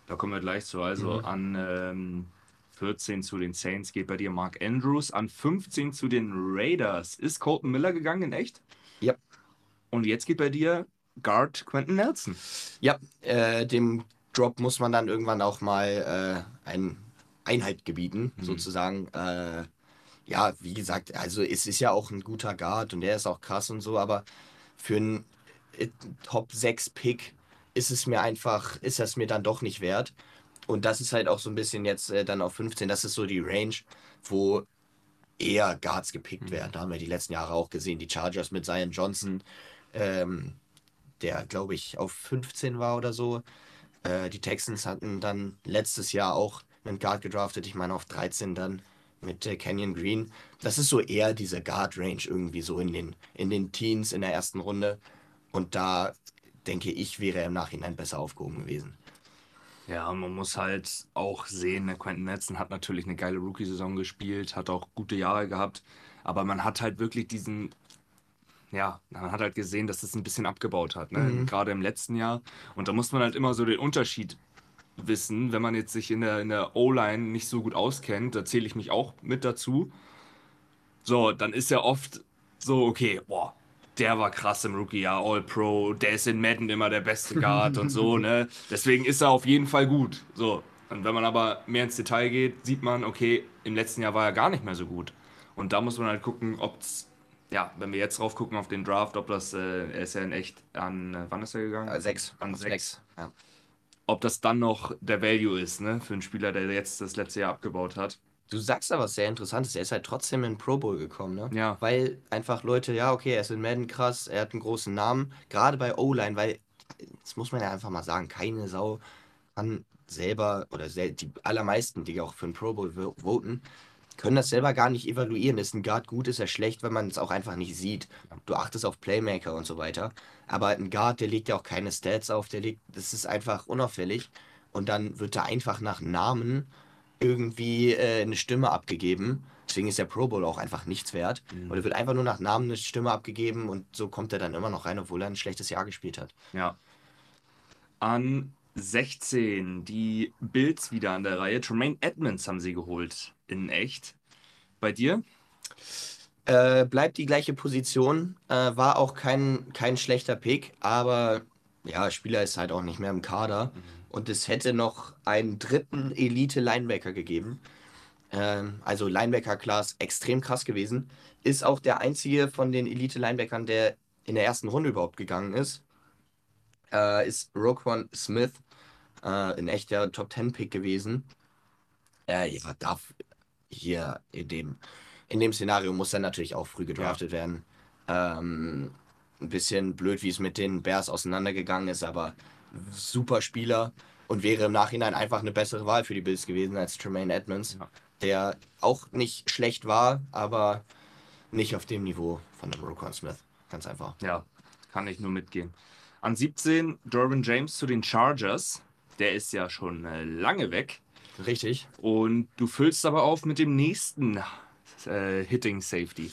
Da kommen wir gleich zu. Also Mhm. an ähm, 14 zu den Saints geht bei dir Mark Andrews. An 15 zu den Raiders ist Colton Miller gegangen in echt. Ja. Und jetzt geht bei dir Guard Quentin Nelson. Ja, äh, dem Drop muss man dann irgendwann auch mal äh, ein Einheit gebieten, Mhm. sozusagen. Äh, ja, wie gesagt, also es ist ja auch ein guter Guard und der ist auch krass und so, aber für einen äh, Top 6 Pick ist es mir einfach, ist das mir dann doch nicht wert. Und das ist halt auch so ein bisschen jetzt äh, dann auf 15, das ist so die Range, wo eher Guards gepickt Mhm. werden. Da haben wir die letzten Jahre auch gesehen, die Chargers mit Zion Johnson, ähm, der glaube ich auf 15 war oder so. Äh, die Texans hatten dann letztes Jahr auch einen Guard gedraftet, ich meine auf 13 dann mit äh, Canyon Green. Das ist so eher diese Guard-Range irgendwie so in den, in den Teens in der ersten Runde. Und da denke ich, wäre er im Nachhinein besser aufgehoben gewesen. Ja, man muss halt auch sehen, ne, Quentin Nelson hat natürlich eine geile Rookie-Saison gespielt, hat auch gute Jahre gehabt, aber man hat halt wirklich diesen, ja, man hat halt gesehen, dass es ein bisschen abgebaut hat, ne? Mhm. gerade im letzten Jahr. Und da muss man halt immer so den Unterschied wissen, wenn man jetzt sich in der, in der O-Line nicht so gut auskennt, da zähle ich mich auch mit dazu. So, dann ist ja oft so, okay, boah, der war krass im Rookie-Jahr, All-Pro, der ist in Madden immer der beste Guard und so, ne? Deswegen ist er auf jeden Fall gut. So. Und wenn man aber mehr ins Detail geht, sieht man, okay, im letzten Jahr war er gar nicht mehr so gut. Und da muss man halt gucken, ob es, ja, wenn wir jetzt drauf gucken auf den Draft, ob das, äh, er ist ja in echt an, äh, wann ist er gegangen? Äh, sechs. An Auf sechs. Ja. Ob das dann noch der Value ist, ne? Für einen Spieler, der jetzt das letzte Jahr abgebaut hat. Du sagst da was sehr Interessantes. Er ist halt trotzdem in den Pro Bowl gekommen, ne? Ja. Weil einfach Leute, ja, okay, er ist in Madden krass, er hat einen großen Namen. Gerade bei O-Line, weil, das muss man ja einfach mal sagen, keine Sau kann selber, oder sel die allermeisten, die auch für einen Pro Bowl vo- voten, können das selber gar nicht evaluieren. Ist ein Guard gut, ist er schlecht, wenn man es auch einfach nicht sieht. Du achtest auf Playmaker und so weiter. Aber ein Guard, der legt ja auch keine Stats auf, der legt, das ist einfach unauffällig. Und dann wird da einfach nach Namen irgendwie äh, eine Stimme abgegeben. Deswegen ist der Pro Bowl auch einfach nichts wert. Mhm. Oder wird einfach nur nach Namen eine Stimme abgegeben und so kommt er dann immer noch rein, obwohl er ein schlechtes Jahr gespielt hat. Ja. An 16 die Bills wieder an der Reihe. Tremaine Edmonds haben sie geholt in echt. Bei dir? Äh, bleibt die gleiche Position. Äh, war auch kein, kein schlechter Pick, aber ja, Spieler ist halt auch nicht mehr im Kader. Und es hätte noch einen dritten Elite-Linebacker gegeben. Ähm, also Linebacker-Class extrem krass gewesen. Ist auch der einzige von den Elite-Linebackern, der in der ersten Runde überhaupt gegangen ist. Äh, ist Roquan Smith. Äh, in echt der Top-10-Pick gewesen. Äh, ja, darf hier in dem, in dem Szenario muss er natürlich auch früh gedraftet werden. Ähm, ein bisschen blöd, wie es mit den Bears auseinandergegangen ist, aber super Spieler und wäre im Nachhinein einfach eine bessere Wahl für die Bills gewesen als Tremaine Edmonds, Ja. der auch nicht schlecht war, aber nicht auf dem Niveau von dem Roquan Smith. Ganz einfach. Ja, kann ich nur mitgehen. An 17 Derwin James zu den Chargers. Der ist ja schon äh, lange weg. Richtig. Und du füllst aber auf mit dem nächsten äh, Hitting Safety.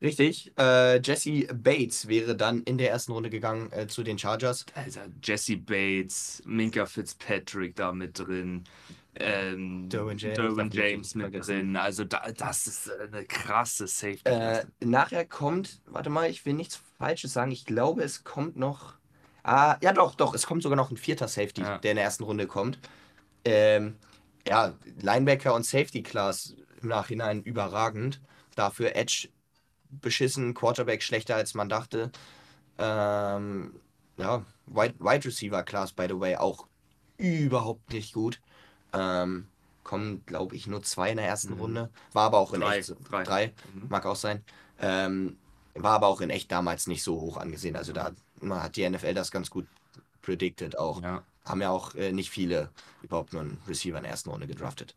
Richtig. Äh, Jesse Bates wäre dann in der ersten Runde gegangen äh, zu den Chargers. Also Jesse Bates, Minka Fitzpatrick da mit drin. Ähm, Derwin James, Derwin James mit drin. Also da, das ist äh, eine krasse Safety. Äh, nachher kommt, warte mal, ich will nichts Falsches sagen. Ich glaube, es kommt noch. Ah, ja, doch, doch, es kommt sogar noch ein vierter Safety, Ja. der in der ersten Runde kommt. Ähm, ja, Linebacker und Safety Class im Nachhinein überragend. Dafür Edge beschissen, Quarterback schlechter als man dachte. Ähm, ja, Wide, Wide Receiver Class, by the way, auch überhaupt nicht gut. Ähm, kommen, glaube ich, nur zwei in der ersten Mhm. Runde. War aber auch in Drei, echt. drei. drei Mhm. mag auch sein. Ähm, war aber auch in echt damals nicht so hoch angesehen. Also da man hat die NFL das ganz gut predicted auch. Ja. Haben ja auch äh, nicht viele überhaupt nur einen Receiver in der ersten Runde gedraftet.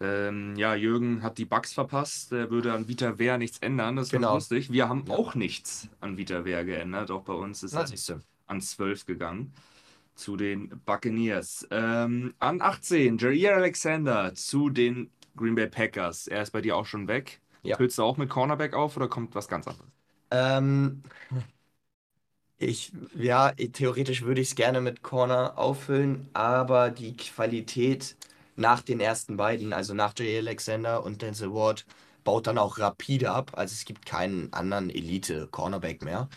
Ähm, ja, Jürgen hat die Bugs verpasst. Der würde an Vita Wehr nichts ändern. Das ist genau. lustig. Wir haben ja. auch nichts an Vita Wehr geändert. Auch bei uns ist es an 12 gegangen zu den Buccaneers. Ähm, an 18, Jair Alexander zu den Green Bay Packers. Er ist bei dir auch schon weg. Ja. Füllst du auch mit Cornerback auf oder kommt was ganz anderes? Ähm, ich, ja, theoretisch würde ich es gerne mit Corner auffüllen, aber die Qualität nach den ersten beiden, also nach Jay Alexander und Denzel Ward, baut dann auch rapide ab. Also es gibt keinen anderen Elite-Cornerback mehr.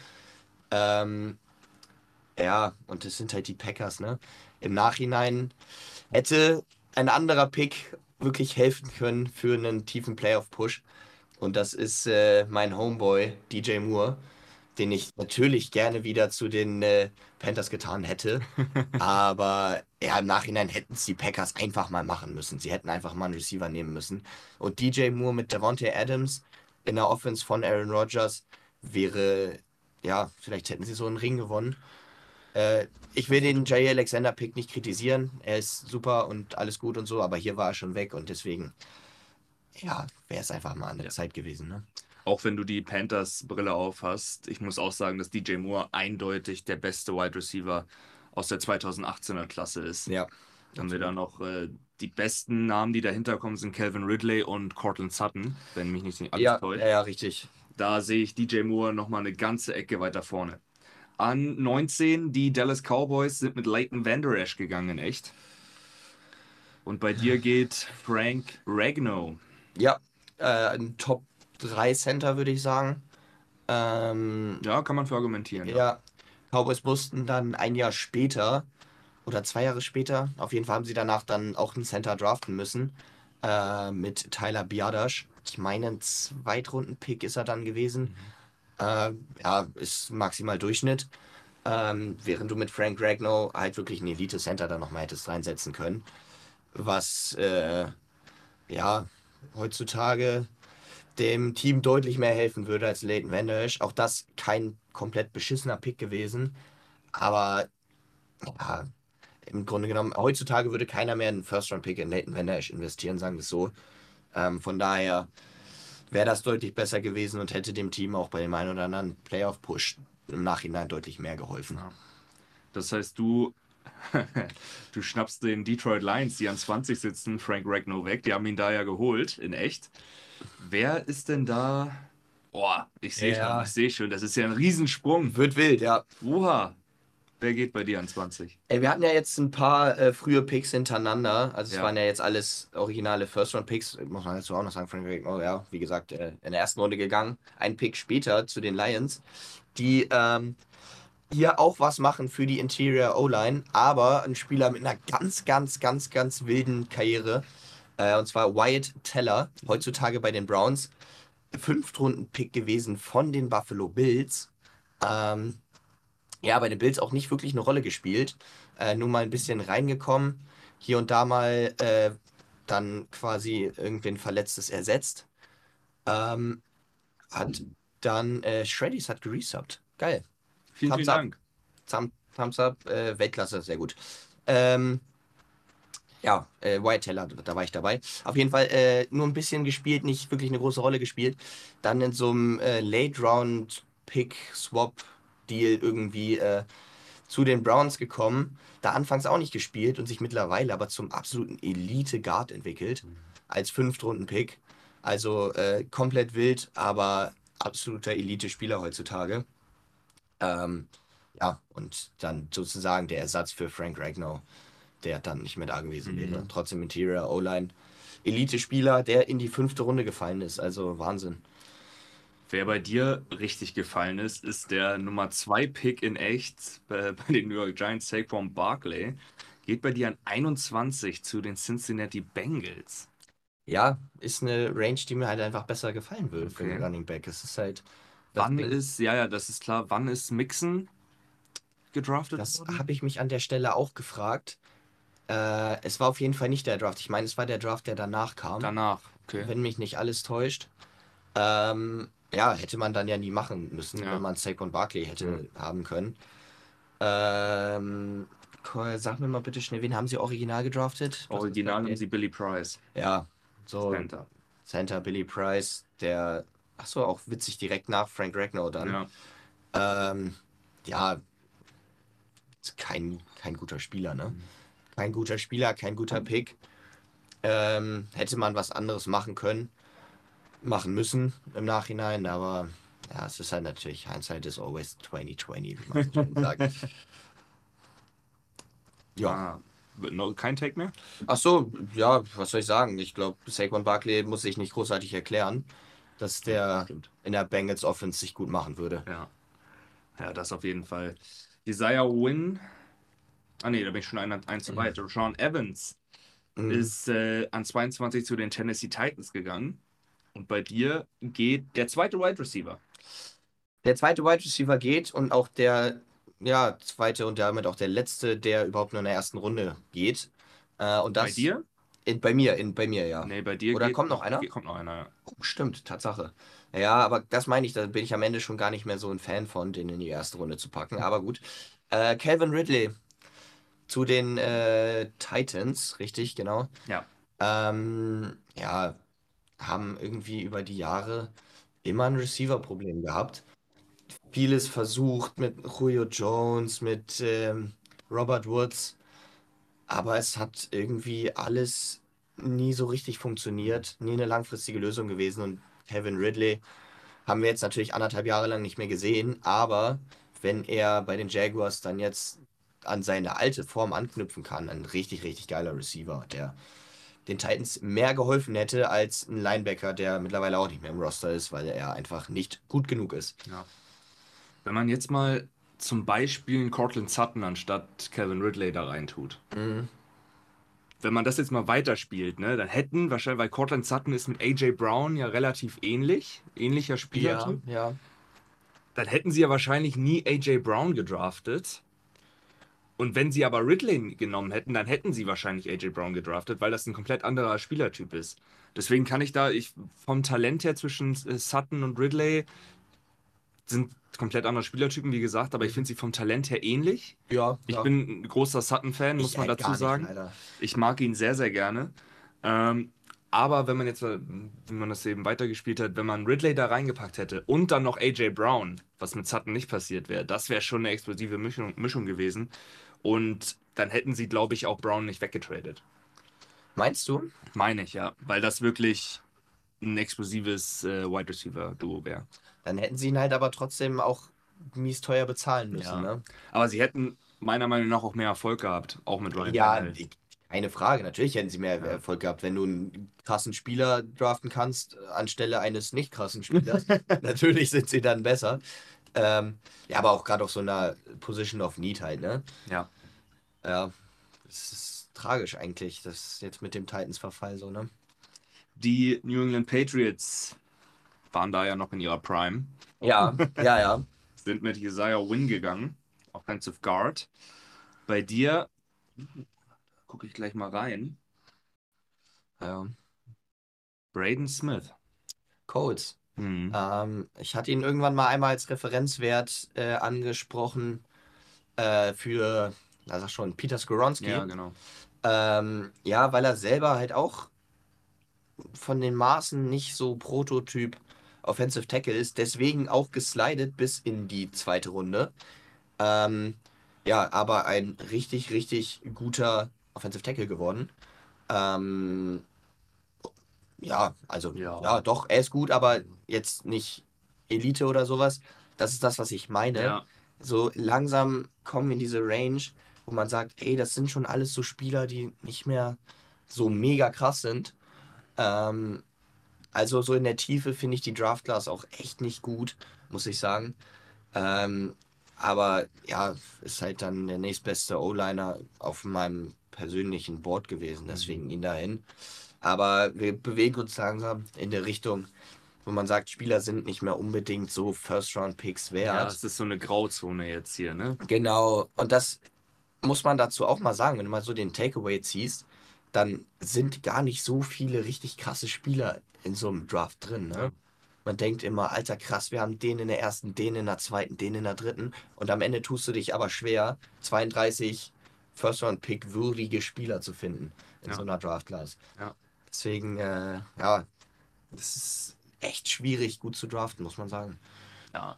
Ähm, ja, und das sind halt die Packers, ne? Im Nachhinein hätte ein anderer Pick wirklich helfen können für einen tiefen Playoff-Push. Und das ist äh, mein Homeboy, DJ Moore, den ich natürlich gerne wieder zu den äh, Panthers getan hätte. Aber ja, im Nachhinein hätten es die Packers einfach mal machen müssen. Sie hätten einfach mal einen Receiver nehmen müssen. Und DJ Moore mit Devontae Adams in der Offense von Aaron Rodgers wäre, ja, vielleicht hätten sie so einen Ring gewonnen. Äh, ich will den Jay Alexander Pick nicht kritisieren. Er ist super und alles gut und so, aber hier war er schon weg und deswegen, ja, wäre es einfach mal an der ja. Zeit gewesen. Ne? Auch wenn du die Panthers-Brille auf hast, ich muss auch sagen, dass DJ Moore eindeutig der beste Wide Receiver aus der 2018er Klasse ist. Ja. Dann haben wir da noch äh, die besten Namen, die dahinter kommen, sind Calvin Ridley und Cortland Sutton, wenn mich nicht alles ja, täuscht. Ja, ja, richtig. Da sehe ich DJ Moore nochmal eine ganze Ecke weiter vorne. An 19, die Dallas Cowboys sind mit Leighton Vander Esch gegangen, echt. Und bei dir geht Frank Ragnow. Ja, äh, ein Top 3 Center, würde ich sagen. Ähm, ja, kann man für argumentieren. Ja. ja. Cowboys mussten dann ein Jahr später oder zwei Jahre später, auf jeden Fall haben sie danach dann auch einen Center draften müssen. Äh, mit Tyler Biadasch. Ich meine, ein Zweitrunden-Pick ist er dann gewesen. Mhm. Äh, ja, ist maximal Durchschnitt. Ähm, während du mit Frank Ragnow halt wirklich einen Elite-Center da nochmal hättest reinsetzen können. Was, äh, ja, heutzutage dem Team deutlich mehr helfen würde als Leighton Vander Auch das kein komplett beschissener Pick gewesen. Aber ja, im Grunde genommen, heutzutage würde keiner mehr einen First-Round-Pick in Leighton Vander investieren, sagen wir es so. Ähm, von daher wäre das deutlich besser gewesen und hätte dem Team auch bei dem einen oder anderen Playoff-Push im Nachhinein deutlich mehr geholfen. Das heißt, du, du schnappst den Detroit Lions, die an 20 sitzen, Frank Ragnow weg. Die haben ihn da ja geholt, in echt. Wer ist denn da? Boah, ich sehe ja. schon, ich sehe schon, das ist ja ein Riesensprung. Wird wild, ja. Oha. Wer geht bei dir an 20? Ey, wir hatten ja jetzt ein paar äh, frühe Picks hintereinander. Also es ja. waren ja jetzt alles originale First-Round-Picks. Muss man dazu auch noch sagen, Frank Rigno, ja, wie gesagt, äh, in der ersten Runde gegangen. Ein Pick später zu den Lions, die ähm, hier auch was machen für die Interior O-Line, aber ein Spieler mit einer ganz, ganz, ganz, ganz wilden Karriere. Äh, und zwar Wyatt Teller, heutzutage bei den Browns. Fünftrunden-Pick gewesen von den Buffalo Bills. Ähm, ja, bei den Bills auch nicht wirklich eine Rolle gespielt. Äh, nur mal ein bisschen reingekommen. Hier und da mal äh, dann quasi irgendwen Verletztes ersetzt. Ähm, hat dann äh, Shreddies hat geresubbt. Geil. Vielen, Thumbs vielen Dank. Thumb, Thumbs up, äh, Weltklasse, sehr gut. Ähm, ja, äh, White Teller, da war ich dabei. Auf jeden Fall äh, nur ein bisschen gespielt, nicht wirklich eine große Rolle gespielt. Dann in so einem äh, Late Round Pick Swap Deal irgendwie äh, zu den Browns gekommen. Da anfangs auch nicht gespielt und sich mittlerweile aber zum absoluten Elite-Guard entwickelt. Mhm. Als Fünftrunden-Pick. Also äh, komplett wild, aber absoluter Elite-Spieler heutzutage. Ähm, ja, und dann sozusagen der Ersatz für Frank Ragnow, der dann nicht mehr da gewesen wäre. Mhm. Trotzdem Interior O-Line. Elite-Spieler, der in die fünfte Runde gefallen ist. Also Wahnsinn. Wer bei dir richtig gefallen ist, ist der Nummer 2 Pick in echt bei, bei, den New York Giants, Saquon Barkley. Geht bei dir an 21 zu den Cincinnati Bengals. Ja, ist eine Range, die mir halt einfach besser gefallen würde okay. für den Running Back. Es ist halt. Wann ist, ja, ja, das ist klar. Wann ist Mixon gedraftet Das habe ich mich an der Stelle auch gefragt. Äh, es war auf jeden Fall nicht der Draft. Ich meine, es war der Draft, der danach kam. Danach, okay. Wenn mich nicht alles täuscht. Ähm, ja, hätte man dann ja nie machen müssen, ja. wenn man Saquon Barkley hätte mhm. haben können. Ähm, sag mir mal bitte schnell, wen haben sie original gedraftet? Original haben sie Billy Price. Ja, So Center. Center Billy Price, der, ach so, auch witzig direkt nach Frank Ragnow dann. Ja. Ähm, ja, kein, kein guter Spieler, ne? Kein guter Spieler, kein guter Pick. Ähm, hätte man was anderes machen können, machen müssen im Nachhinein, aber ja, es ist halt natürlich, Hindsight is always 2020, wie man so sagt. Ja. Ah, no, kein Take mehr? Ach so, ja, was soll ich sagen? Ich glaube, Saquon Barkley muss sich nicht großartig erklären, dass der Stimmt. in der Bengals Offense sich gut machen würde. Ja. Ja, das auf jeden Fall. Isaiah Wynn. Ah, nee, da bin ich schon ein, ein zu weit. Sean Evans Mhm. ist äh, an 22 zu den Tennessee Titans gegangen. Und bei dir geht der zweite Wide Receiver. Der zweite Wide Receiver geht und auch der ja, zweite und damit auch der letzte, der überhaupt nur in der ersten Runde geht. Äh, und das bei dir? In, bei mir, in, bei mir, ja. Nee, bei dir Oder geht, kommt noch einer? Geht, kommt noch einer, ja. Oh, stimmt, Tatsache. Ja, aber das meine ich, da bin ich am Ende schon gar nicht mehr so ein Fan von, den in die erste Runde zu packen. Aber gut. Äh, Calvin Ridley zu den äh, Titans, richtig, genau. Ja. Ähm, ja, haben irgendwie über die Jahre immer ein Receiver-Problem gehabt. Vieles versucht mit Julio Jones, mit ähm, Robert Woods, aber es hat irgendwie alles nie so richtig funktioniert, nie eine langfristige Lösung gewesen. Und Kevin Ridley haben wir jetzt natürlich anderthalb Jahre lang nicht mehr gesehen, aber wenn er bei den Jaguars dann jetzt an seine alte Form anknüpfen kann, ein richtig, richtig geiler Receiver, der den Titans mehr geholfen hätte als ein Linebacker, der mittlerweile auch nicht mehr im Roster ist, weil er einfach nicht gut genug ist. ja. Wenn man jetzt mal zum Beispiel einen Cortland Sutton anstatt Calvin Ridley da reintut. Mhm. Wenn man das jetzt mal weiterspielt, ne, dann hätten wahrscheinlich, weil Cortland Sutton ist mit AJ Brown ja relativ ähnlich, ähnlicher Ja, Spielertyp, ja. dann hätten sie ja wahrscheinlich nie AJ Brown gedraftet. Und wenn sie aber Ridley genommen hätten, dann hätten sie wahrscheinlich AJ Brown gedraftet, weil das ein komplett anderer Spielertyp ist. Deswegen kann ich da, ich vom Talent her zwischen äh, Sutton und Ridley sind komplett andere Spielertypen, wie gesagt, aber ich finde sie vom Talent her ähnlich. Ja, Ich ja. bin ein großer Sutton-Fan, muss man dazu nicht, sagen. leider. Ich mag ihn sehr, sehr gerne. Ähm, aber wenn man jetzt, wie man das eben weitergespielt hat, wenn man Ridley da reingepackt hätte und dann noch AJ Brown, was mit Sutton nicht passiert wäre, das wäre schon eine explosive Mischung, Mischung gewesen. Und dann hätten sie, glaube ich, auch Brown nicht weggetradet. Meinst du? Meine ich, ja. Weil das wirklich ein explosives äh, Wide Receiver-Duo wäre. Dann hätten sie ihn halt aber trotzdem auch mies teuer bezahlen müssen, Ja. ne? Aber sie hätten meiner Meinung nach auch mehr Erfolg gehabt, auch mit Ryan Ja, keine Frage. Natürlich hätten sie mehr Ja. Erfolg gehabt, wenn du einen krassen Spieler draften kannst, anstelle eines nicht krassen Spielers. Natürlich sind sie dann besser. Ähm, ja, aber auch gerade auf so einer Position of Need halt, ne? Ja. Ja, es ist tragisch eigentlich, das jetzt mit dem Titans-Verfall so, ne? Die New England Patriots waren da ja noch in ihrer Prime. Ja, ja, ja. sind mit Isaiah Wynn gegangen, Offensive Guard. Bei dir gucke ich gleich mal rein. ja. Braden Smith. Colts. Hm. Ähm, ich hatte ihn irgendwann mal einmal als Referenzwert äh, angesprochen äh, für, na sag schon, Peter Skoronski. Ja, genau. Ähm, ja, weil er selber halt auch von den Maßen nicht so Prototyp Offensive Tackle ist, deswegen auch geslidet bis in die zweite Runde. Ähm, ja, aber ein richtig, richtig guter Offensive Tackle geworden. Ähm, ja, also, Ja. ja. doch, er ist gut, aber jetzt nicht Elite oder sowas. Das ist das, was ich meine Ja, so langsam kommen wir in diese Range, wo man sagt, ey, das sind schon alles so Spieler, die nicht mehr so mega krass sind. Ähm, also so in der Tiefe finde ich die Draft Class auch echt nicht gut, muss ich sagen. Ähm, aber ja, ist halt dann der nächstbeste O-Liner auf meinem persönlichen Board gewesen, deswegen ihn dahin. Aber wir bewegen uns langsam in der Richtung, wo man sagt, Spieler sind nicht mehr unbedingt so First-Round-Picks wert. ja, es ist so eine Grauzone jetzt hier, ne? Genau, und das muss man dazu auch mal sagen, wenn du mal so den Takeaway ziehst, dann sind gar nicht so viele richtig krasse Spieler in so einem Draft drin. Ne? Ja. Man denkt immer, alter krass, wir haben den in der ersten, den in der zweiten, den in der dritten und am Ende tust du dich aber schwer, 32 First-Round-Pick würdige Spieler zu finden in Ja. so einer Draft-Class. Ja. Deswegen, äh, ja, das ist echt schwierig, gut zu draften, muss man sagen. Ja.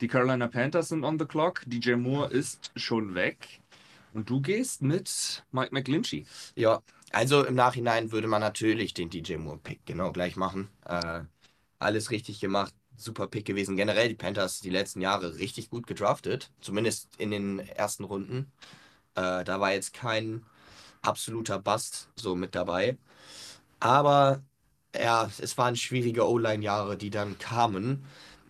Die Carolina Panthers sind on the clock. DJ Moore ist schon weg. Und du gehst mit Mike McGlinchey. Ja, also im Nachhinein würde man natürlich den DJ Moore-Pick genau gleich machen. Äh, alles richtig gemacht, super Pick gewesen. Generell die Panthers die letzten Jahre richtig gut gedraftet, zumindest in den ersten Runden. Äh, da war jetzt kein absoluter Bust so mit dabei. Aber ja, es waren schwierige O-Line-Jahre, die dann kamen.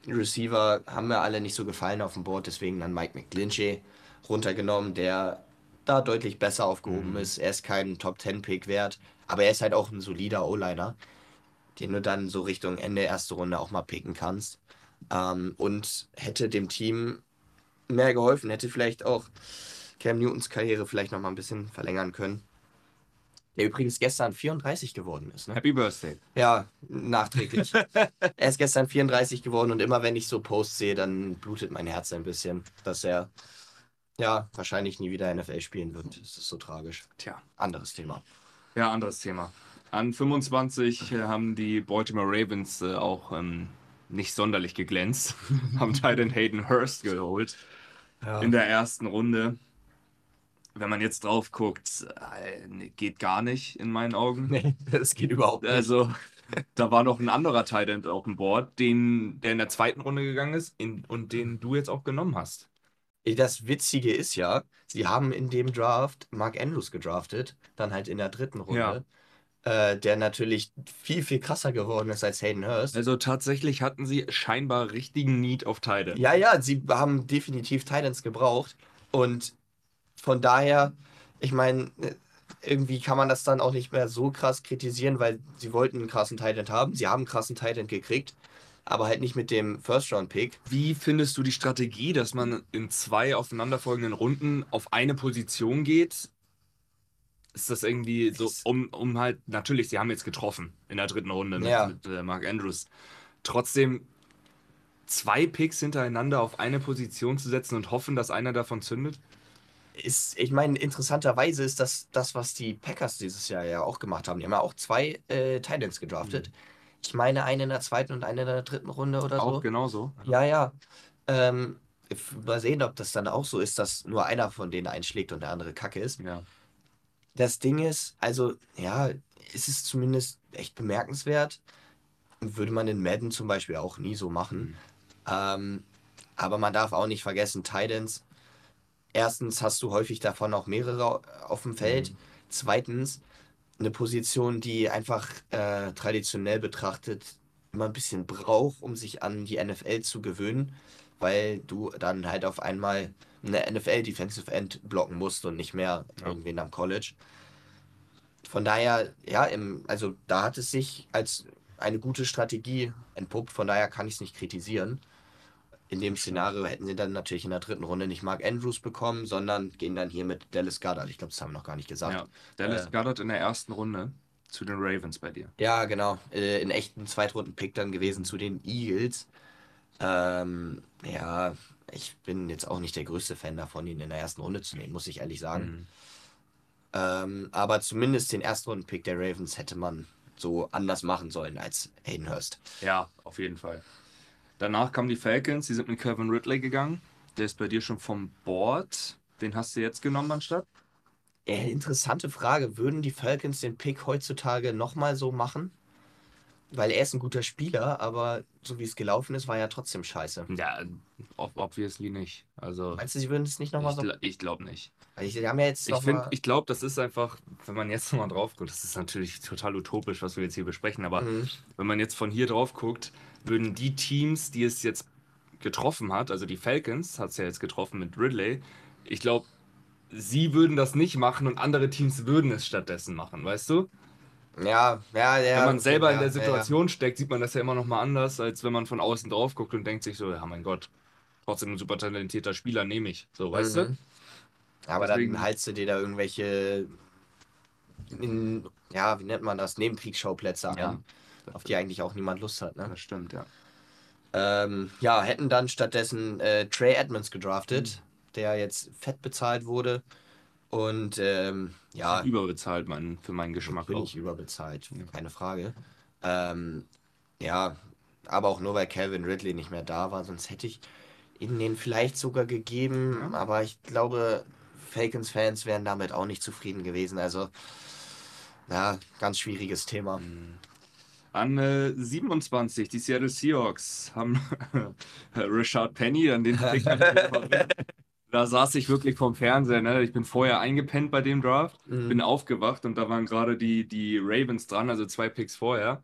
Receiver haben mir alle nicht so gefallen auf dem Board, deswegen dann Mike McGlinchey runtergenommen, der da deutlich besser aufgehoben Mhm. ist. Er ist kein Top-10-Pick wert, aber er ist halt auch ein solider O-Liner, den du dann so Richtung Ende erste Runde auch mal picken kannst. Ähm, und hätte dem Team mehr geholfen, hätte vielleicht auch Cam Newtons Karriere vielleicht noch mal ein bisschen verlängern können. Der übrigens gestern 34 geworden ist. Ne? Happy Birthday. Ja, nachträglich. er ist gestern 34 geworden und immer wenn ich so Posts sehe, dann blutet mein Herz ein bisschen, dass er ja wahrscheinlich nie wieder NFL spielen wird. Das ist so tragisch. Tja. Anderes Thema. Ja, anderes Thema. An 25 äh, haben die Baltimore Ravens äh, auch ähm, nicht sonderlich geglänzt. haben Titan Hayden Hurst geholt Ja. in der ersten Runde. Wenn man jetzt drauf guckt, äh, nee, geht gar nicht in meinen Augen. nee, das geht überhaupt nicht. Also, da war noch ein anderer Titan auf dem Board, den, der in der zweiten Runde gegangen ist in, und den du jetzt auch genommen hast. Das Witzige ist ja, sie haben in dem Draft Mark Andrews gedraftet, dann halt in der dritten Runde, äh, der natürlich viel, viel krasser geworden ist als Hayden Hurst. Also tatsächlich hatten sie scheinbar richtigen Need auf Titan. Ja, ja, sie haben definitiv Titans gebraucht. Und von daher, ich meine, irgendwie kann man das dann auch nicht mehr so krass kritisieren, weil sie wollten einen krassen Titan haben. Sie haben einen krassen Titan gekriegt, aber halt nicht mit dem First-Round-Pick. Wie findest du die Strategie, dass man in zwei aufeinanderfolgenden Runden auf eine Position geht? Ist das irgendwie so, um, um halt, natürlich, sie haben jetzt getroffen in der dritten Runde mit, Ja. mit äh, Mark Andrews. Trotzdem zwei Picks hintereinander auf eine Position zu setzen und hoffen, dass einer davon zündet? Ist, ich meine, interessanterweise ist das das, was die Packers dieses Jahr ja auch gemacht haben. Die haben ja auch zwei äh, Titans gedraftet. Ich meine, eine in der zweiten und eine in der dritten Runde oder Auch so. genauso. Ja, ja. Ähm, mal sehen, ob das dann auch so ist, dass nur einer von denen einschlägt und der andere kacke ist. Ja. Das Ding ist, also, ja, es ist zumindest echt bemerkenswert. Würde man in Madden zum Beispiel auch nie so machen. Ähm, aber man darf auch nicht vergessen, Titans. Erstens hast du häufig davon auch mehrere auf dem Feld. Zweitens, eine Position, die einfach äh, traditionell betrachtet immer ein bisschen braucht, um sich an die NFL zu gewöhnen, weil du dann halt auf einmal eine NFL Defensive End blocken musst und nicht mehr Ja. irgendwen am College. Von daher, ja, im, also da hat es sich als eine gute Strategie entpuppt, von daher kann ich es nicht kritisieren. In dem Szenario hätten sie dann natürlich in der dritten Runde nicht Mark Andrews bekommen, sondern gehen dann hier mit Dallas Goddard. Ich glaube, das haben wir noch gar nicht gesagt. ja. Dallas Äh. Goddard in der ersten Runde zu den Ravens bei dir. Ja, genau. Äh, in echten Zweitrunden-Pick dann gewesen zu den Eagles. Ähm, ja, ich bin jetzt auch nicht der größte Fan davon, ihn in der ersten Runde zu nehmen, muss ich ehrlich sagen. Mhm. Ähm, aber zumindest den Erstrunden-Pick der Ravens hätte man so anders machen sollen als Hayden Hurst. Ja, auf jeden Fall. Danach kamen die Falcons, die sind mit Kevin Ridley gegangen. Der ist bei dir schon vom Board. Den hast du jetzt genommen anstatt? Äh, interessante Frage. Würden die Falcons den Pick heutzutage nochmal so machen? Weil er ist ein guter Spieler, aber so wie es gelaufen ist, war er trotzdem scheiße. Ja, ob, obviously nicht. Also, Meinst du, sie würden es nicht nochmal so? gl ich glaube nicht. Ich, ja Ich ich glaube, das ist einfach, wenn man jetzt nochmal drauf guckt, das ist natürlich total utopisch, was wir jetzt hier besprechen, aber Mhm. wenn man jetzt von hier drauf guckt, würden die Teams, die es jetzt getroffen hat, also die Falcons, hat es ja jetzt getroffen mit Ridley, ich glaube, sie würden das nicht machen und andere Teams würden es stattdessen machen, weißt du? Ja, ja, ja. wenn man selber in ja, der ja, ja. Situation steckt, sieht man das ja immer noch mal anders, als wenn man von außen drauf guckt und denkt sich so, ja mein Gott, trotzdem ein super talentierter Spieler nehme ich. So, weißt Mhm. du? Aber Deswegen- dann haltst du dir da irgendwelche, in, ja, wie nennt man das, Nebenkriegsschauplätze Ja. Auf die eigentlich auch niemand Lust hat. Ne? Das stimmt, ja. Ähm, ja, hätten dann stattdessen äh, Trey Edmonds gedraftet, Mhm. der jetzt fett bezahlt wurde. Und ähm, ja. Überbezahlt mein, für meinen Geschmack Natürlich überbezahlt, keine Frage. Ähm, ja, aber auch nur weil Calvin Ridley nicht mehr da war, sonst hätte ich ihnen den vielleicht sogar gegeben. Aber ich glaube, Falcons-Fans wären damit auch nicht zufrieden gewesen. Also, ja, ganz schwieriges Thema. An äh, 27, die Seattle Seahawks haben Richard Penny, an den Da saß ich wirklich vorm Fernseher. Ne? Ich bin vorher eingepennt bei dem Draft, Mhm. bin aufgewacht und da waren gerade die, die Ravens dran, also zwei Picks vorher.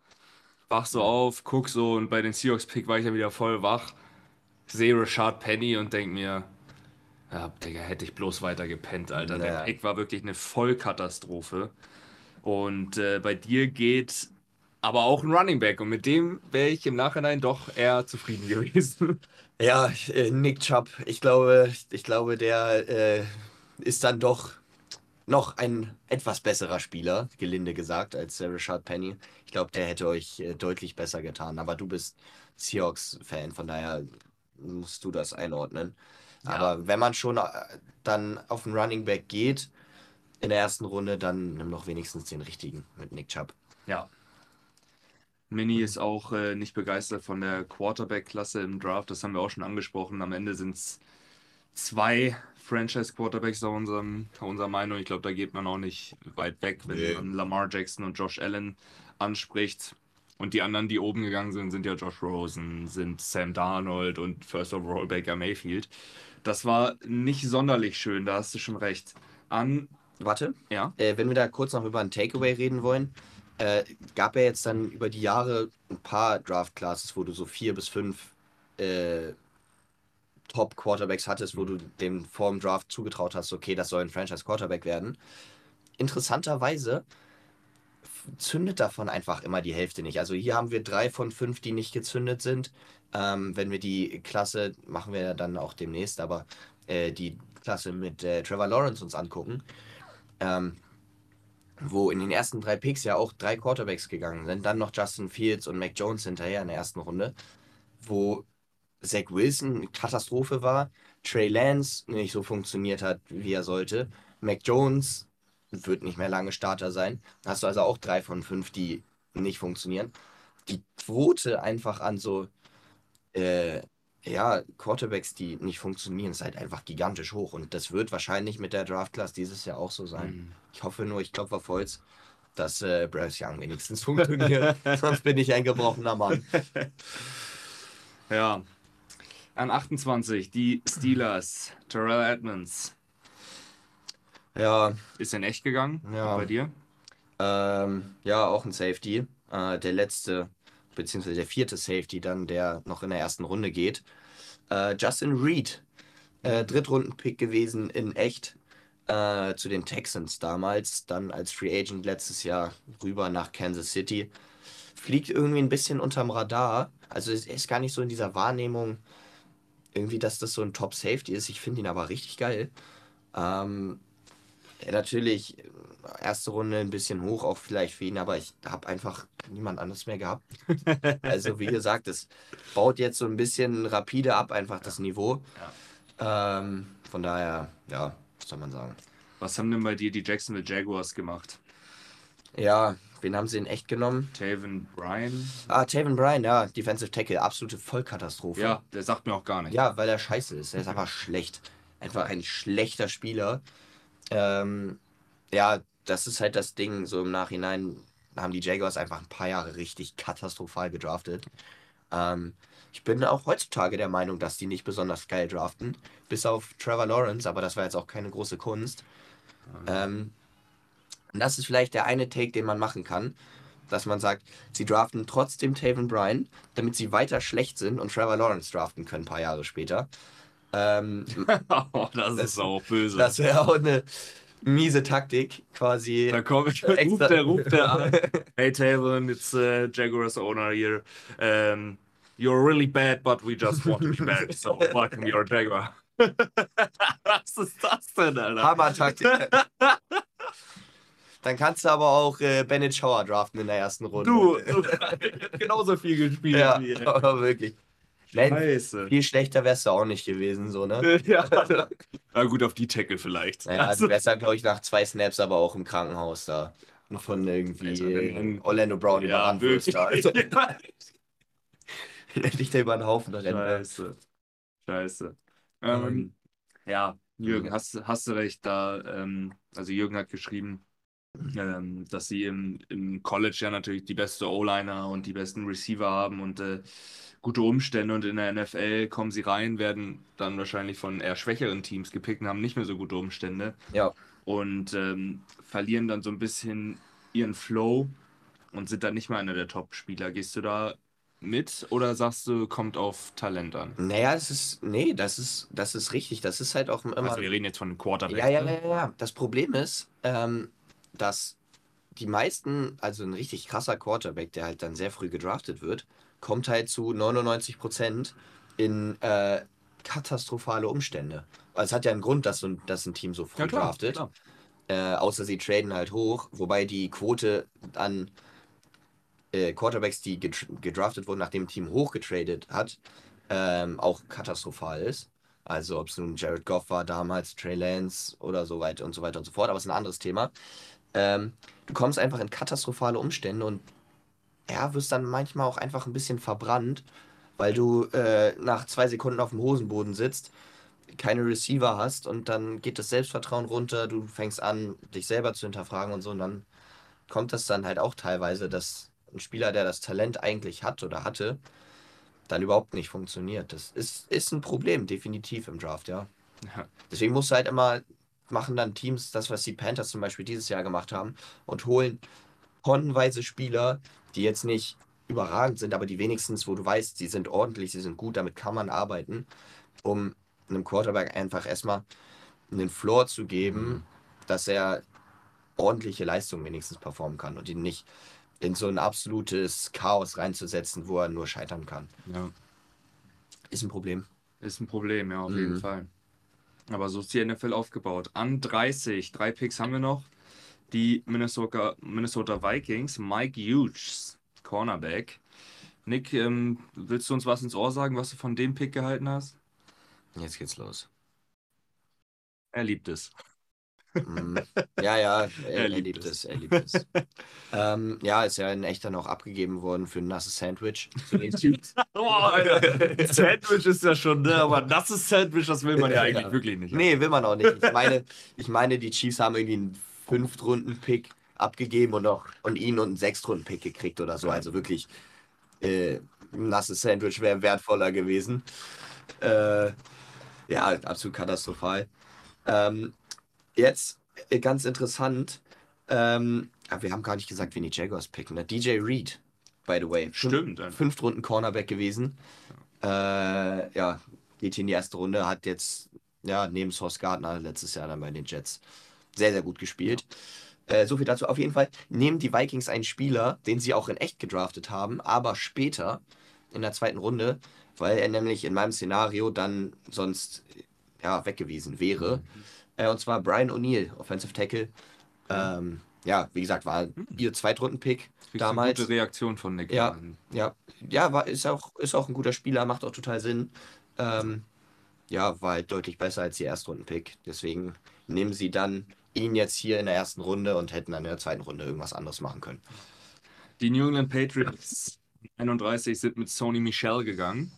Wach so auf, guck so und bei den Seahawks-Pick war ich dann wieder voll wach. Sehe Richard Penny und denk mir, ja, Digga, hätte ich bloß weiter gepennt, Alter. Der Ja. Pick war wirklich eine Vollkatastrophe. Und äh, bei dir geht aber auch ein Running Back und mit dem wäre ich im Nachhinein doch eher zufrieden gewesen. Ja, äh, Nick Chubb, ich glaube, ich glaube, der äh, ist dann doch noch ein etwas besserer Spieler, gelinde gesagt, als Richard Penny. Ich glaube, der hätte euch äh, deutlich besser getan. Aber du bist Seahawks-Fan, von daher musst du das einordnen. Ja. Aber wenn man schon äh, dann auf den Running Back geht in der ersten Runde, dann nimm doch wenigstens den richtigen mit Nick Chubb. Ja. Mini ist auch äh, nicht begeistert von der Quarterback-Klasse im Draft. Das haben wir auch schon angesprochen. Am Ende sind es zwei Franchise-Quarterbacks nach, unserem, nach unserer Meinung. Ich glaube, da geht man auch nicht weit weg, wenn Nee. man Lamar Jackson und Josh Allen anspricht. Und die anderen, die oben gegangen sind, sind ja Josh Rosen, sind Sam Darnold und First Overall Baker Mayfield. Das war nicht sonderlich schön, da hast du schon recht. An, Warte, ja, Äh, wenn wir da kurz noch über ein Takeaway reden wollen, äh, gab ja jetzt dann über die Jahre ein paar Draft-Classes, wo du so vier bis fünf äh, Top-Quarterbacks hattest, wo du dem vor dem Draft zugetraut hast, okay, das soll ein Franchise-Quarterback werden. Interessanterweise zündet davon einfach immer die Hälfte nicht. Also hier haben wir drei von fünf, die nicht gezündet sind. Ähm, wenn wir die Klasse, machen wir dann auch demnächst, aber äh, die Klasse mit äh, Trevor Lawrence uns angucken, ähm, wo in den ersten drei Picks ja auch drei Quarterbacks gegangen sind, dann noch Justin Fields und Mac Jones hinterher in der ersten Runde, wo Zach Wilson eine Katastrophe war, Trey Lance nicht so funktioniert hat, wie er sollte, Mac Jones wird nicht mehr lange Starter sein. Hast du also auch drei von fünf, die nicht funktionieren. Die Quote einfach an so äh, ja, Quarterbacks, die nicht funktionieren, ist halt einfach gigantisch hoch. Und das wird wahrscheinlich mit der Draft-Class dieses Jahr auch so sein. Mhm. Ich hoffe nur, ich klopfe auf Holz, dass äh, Bryce Young wenigstens funktioniert. Sonst bin ich ein gebrochener Mann. Ja. An 28, die Steelers. Terrell Edmonds. Ja, Ist in echt gegangen? Ja. Bei dir? ähm, ja, auch ein Safety. Äh, der letzte, beziehungsweise der vierte Safety dann, der noch in der ersten Runde geht. Äh, Justin Reed, äh, Drittrunden-Pick gewesen in echt. Äh, zu den Texans damals, dann als Free Agent letztes Jahr rüber nach Kansas City. Fliegt irgendwie ein bisschen unterm Radar. Also es ist gar nicht so in dieser Wahrnehmung, irgendwie, dass das so ein Top-Safety ist. Ich finde ihn aber richtig geil. Ähm, ja, natürlich, erste Runde ein bisschen hoch, auch vielleicht für ihn, aber ich habe einfach niemand anderes mehr gehabt. Also, wie gesagt, es baut jetzt so ein bisschen rapide ab, einfach das Niveau. Ähm, von daher, ja, soll man sagen. Was haben denn bei dir die Jacksonville Jaguars gemacht? Ja, wen haben sie in echt genommen? Taven Bryan? Ah, Taven Bryan, ja, Defensive Tackle, absolute Vollkatastrophe. Ja, der sagt mir auch gar nicht. Ja, weil er scheiße ist. Er ist einfach schlecht. Einfach ein schlechter Spieler. Ähm, ja, das ist halt das Ding. So im Nachhinein haben die Jaguars einfach ein paar Jahre richtig katastrophal gedraftet. Ähm, ich bin auch heutzutage der Meinung, dass die nicht besonders geil draften. Bis auf Trevor Lawrence, aber das war jetzt auch keine große Kunst. Ähm, und das ist vielleicht der eine Take, den man machen kann. Dass man sagt, sie draften trotzdem Taven Bryan, damit sie weiter schlecht sind und Trevor Lawrence draften können, ein paar Jahre später. Ähm, oh, das, Das- ist auch böse. das wäre auch eine miese Taktik, quasi. da kommt, ruft der, ruft der an. Hey Taven, it's uh, Jaguars owner here. Um, you're really bad, but we just want to be bad. So welcome your Jaguar. Was ist das denn, Alter? Hammer-Taktik. Dann kannst du aber auch äh, Bennett Schauer draften in der ersten Runde. Du, du genauso viel gespielt Ja, wie er. aber wirklich. Scheiße. Viel schlechter wärst du auch nicht gewesen, so, ne? ja. Na gut, auf die Tackle vielleicht. Naja, Also- du wärst dann, glaube ich, nach zwei Snaps aber auch im Krankenhaus da. Und von irgendwie Also, wenn- äh, Orlando Brown ja, überrannt wirst dich da über den Haufen rennen. Scheiße. Scheiße. Ähm, Ähm, ja, Jürgen, ja. hast, hast du recht, da, ähm, also Jürgen hat geschrieben, ähm, dass sie im, im College ja natürlich die beste O-Liner und die besten Receiver haben und äh, gute Umstände und in der NFL kommen sie rein, werden dann wahrscheinlich von eher schwächeren Teams gepickt und haben nicht mehr so gute Umstände Ja. und ähm, verlieren dann so ein bisschen ihren Flow und sind dann nicht mehr einer der Top-Spieler. Gehst du da mit oder sagst du, kommt auf Talent an? Naja, das ist, nee, das ist, das ist richtig. Das ist halt auch immer. Also wir reden jetzt von einem Quarterback. Ja, ja, ne? ja, ja. Das Problem ist, ähm, dass die meisten, also ein richtig krasser Quarterback, der halt dann sehr früh gedraftet wird, kommt halt zu 99 Prozent in äh, katastrophale Umstände. Weil es hat ja einen Grund, dass, so ein- dass ein Team so früh Ja, klar, draftet. klar. Äh, außer sie traden halt hoch, wobei die Quote an äh, Quarterbacks, die gedr- gedraftet wurden, nachdem ein Team hochgetradet hat, ähm, auch katastrophal ist. Also ob es nun Jared Goff war damals, Trey Lance oder so weiter und so weiter und so fort, aber es ist ein anderes Thema. Ähm, du kommst einfach in katastrophale Umstände und ja, wirst dann manchmal auch einfach ein bisschen verbrannt, weil du äh, nach zwei Sekunden auf dem Hosenboden sitzt, keine Receiver hast und dann geht das Selbstvertrauen runter, du fängst an, dich selber zu hinterfragen und so und dann kommt das dann halt auch teilweise, dass ein Spieler, der das Talent eigentlich hat oder hatte, dann überhaupt nicht funktioniert. Das ist, ist ein Problem, definitiv im Draft, ja. Ja. Deswegen musst du halt immer, machen dann Teams das, was die Panthers zum Beispiel dieses Jahr gemacht haben und holen tonnenweise Spieler, die jetzt nicht überragend sind, aber die wenigstens, wo du weißt, sie sind ordentlich, sie sind gut, damit kann man arbeiten, um einem Quarterback einfach erstmal einen Floor zu geben, dass er ordentliche Leistungen wenigstens performen kann und ihn nicht in so ein absolutes Chaos reinzusetzen, wo er nur scheitern kann. Ja. Ist ein Problem. Ist ein Problem, ja, auf Mhm. jeden Fall. Aber so ist die NFL aufgebaut. An 30, drei Picks haben wir noch. Die Minnesota, Minnesota Vikings, Mike Hughes, Cornerback. Nick, ähm, willst du uns was ins Ohr sagen, was du von dem Pick gehalten hast? Jetzt geht's los. Er liebt es. Mm, ja, ja, er, Er er liebt liebt, es. es, er liebt es. ähm, ja, ist ja in echt dann auch abgegeben worden für ein nasses Sandwich. Chiefs. Sandwich ist ja schon, ne? aber ist Sandwich, das will man ja eigentlich Ja. wirklich nicht. nee, will man auch nicht. Ich meine, ich meine, die Chiefs haben irgendwie einen Fünftrunden-Pick abgegeben und, auch, und ihn und einen Sechstrunden-Pick gekriegt oder so. Also wirklich, äh, ein nasses Sandwich wäre wertvoller gewesen. Äh, ja, absolut katastrophal. Ähm, jetzt äh, ganz interessant. Ähm, aber wir haben gar nicht gesagt, wen die Jaguars picken. Ne? DJ Reed, by the way. Fünf- Stimmt. dann. Fünft Runden Cornerback gewesen. Äh, ja, geht in die erste Runde, hat jetzt, ja, neben Sauce Gardner letztes Jahr dann bei den Jets sehr, sehr gut gespielt. Äh, so viel dazu. Auf jeden Fall nehmen die Vikings einen Spieler, den sie auch in echt gedraftet haben, aber später in der zweiten Runde, weil er nämlich in meinem Szenario dann sonst ja, weg gewesen wäre. Äh, und zwar Brian O'Neill, Offensive Tackle. Ähm, ja, wie gesagt, war ihr Zweitrunden-Pick damals. Eine gute Reaktion von Nick. Ja. Ja, ja, war, ist, auch, ist auch ein guter Spieler, macht auch total Sinn. Ähm, ja, war halt deutlich besser als die Erstrunden-Pick. Deswegen nehmen sie dann ihn jetzt hier in der ersten Runde und hätten dann in der zweiten Runde irgendwas anderes machen können. Die New England Patriots 31 sind mit Sony Michel gegangen.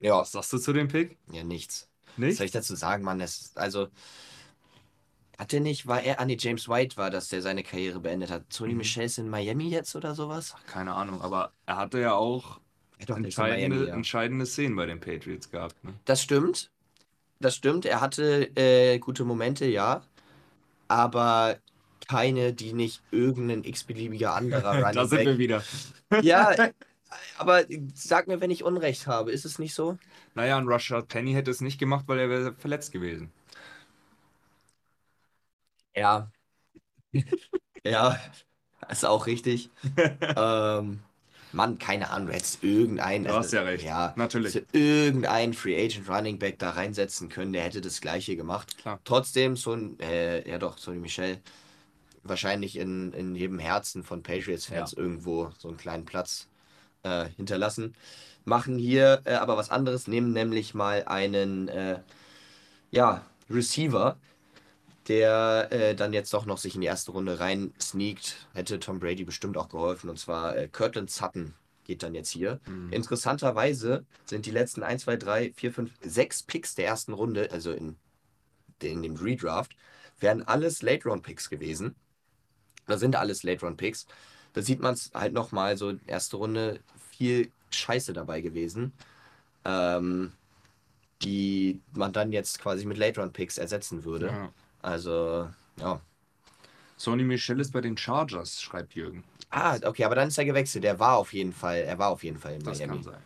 Ja, Was sagst du zu dem Pick? ja, nichts. Was Nicht? soll ich dazu sagen, Mann? Das, also, hat der nicht, war er, ah nee, James White war, dass der seine Karriere beendet hat. Sony Mhm. Michel ist in Miami jetzt oder sowas? Keine Ahnung, aber er hatte ja auch in entscheidende, Miami, ja. entscheidende Szenen bei den Patriots gehabt. Ne? Das stimmt. Das stimmt. Er hatte äh, gute Momente, ja. Aber keine, die nicht irgendein x-beliebiger anderer Running da sind Back- wir wieder. Ja, aber sag mir, wenn ich Unrecht habe. Ist es nicht so? Naja, ein Rashad Penny hätte es nicht gemacht, weil er wäre verletzt gewesen. Ja. ja, ist auch richtig. ähm, Mann, keine Ahnung, du hättest irgendeinen. Du hast ja recht. Ja, Natürlich. irgendeinen Free Agent Running Back da reinsetzen können, der hätte das Gleiche gemacht. Klar. Trotzdem, so ein, äh, ja doch, Sonny Michel, wahrscheinlich in, in jedem Herzen von Patriots-Fans irgendwo so einen kleinen Platz äh, hinterlassen. Machen hier äh, aber was anderes, nehmen nämlich mal einen äh, ja, Receiver, der äh, dann jetzt doch noch sich in die erste Runde rein sneakt. Hätte Tom Brady bestimmt auch geholfen. Und zwar äh, Kirtland Sutton geht dann jetzt hier. Mhm. Interessanterweise sind die letzten 1, 2, 3, 4, 5, 6 Picks der ersten Runde, also in, in dem Redraft, wären alles Late-Round-Picks gewesen. Da sind alles Late-Round-Picks. Da sieht man es halt nochmal, so erste Runde viel Scheiße dabei gewesen, ähm, die man dann jetzt quasi mit Late-Round-Picks ersetzen würde. Ja. Also, ja. Sony Michel ist bei den Chargers, schreibt Jürgen. Ah, okay, aber dann ist er gewechselt. Er war auf jeden Fall, er war auf jeden Fall in Das Miami. kann sein.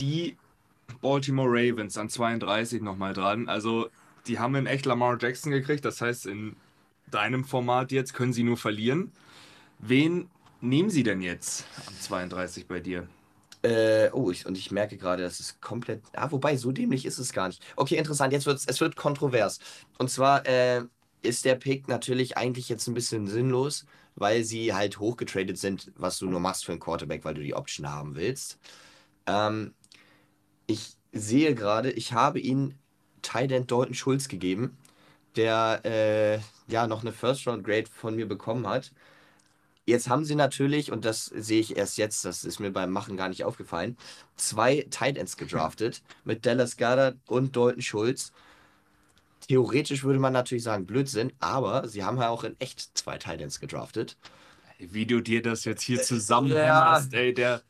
Die Baltimore Ravens an 32 nochmal dran. Also, die haben in echt Lamar Jackson gekriegt. Das heißt, in deinem Format jetzt können sie nur verlieren. Wen nehmen sie denn jetzt an 32 bei dir? Äh, oh, ich, und ich merke gerade, das ist komplett. Ah, wobei, so dämlich ist es gar nicht. Okay, interessant, jetzt wird's, es wird kontrovers. Und zwar äh, ist der Pick natürlich eigentlich jetzt ein bisschen sinnlos, weil sie halt hochgetradet sind, was du nur machst für einen Quarterback, weil du die Option haben willst. Ähm, ich sehe gerade, ich habe ihnen Tident Dalton Schulz gegeben, der äh, ja noch eine First-Round-Grade von mir bekommen hat. Jetzt haben sie natürlich, und das sehe ich erst jetzt, das ist mir beim Machen gar nicht aufgefallen, zwei Tight Ends gedraftet mit Dallas Goddard und Dalton Schulz. Theoretisch würde man natürlich sagen Blödsinn, aber sie haben ja auch in echt zwei Tight Ends gedraftet. Wie du dir das jetzt hier ja. zusammenhämmerst, ey, der,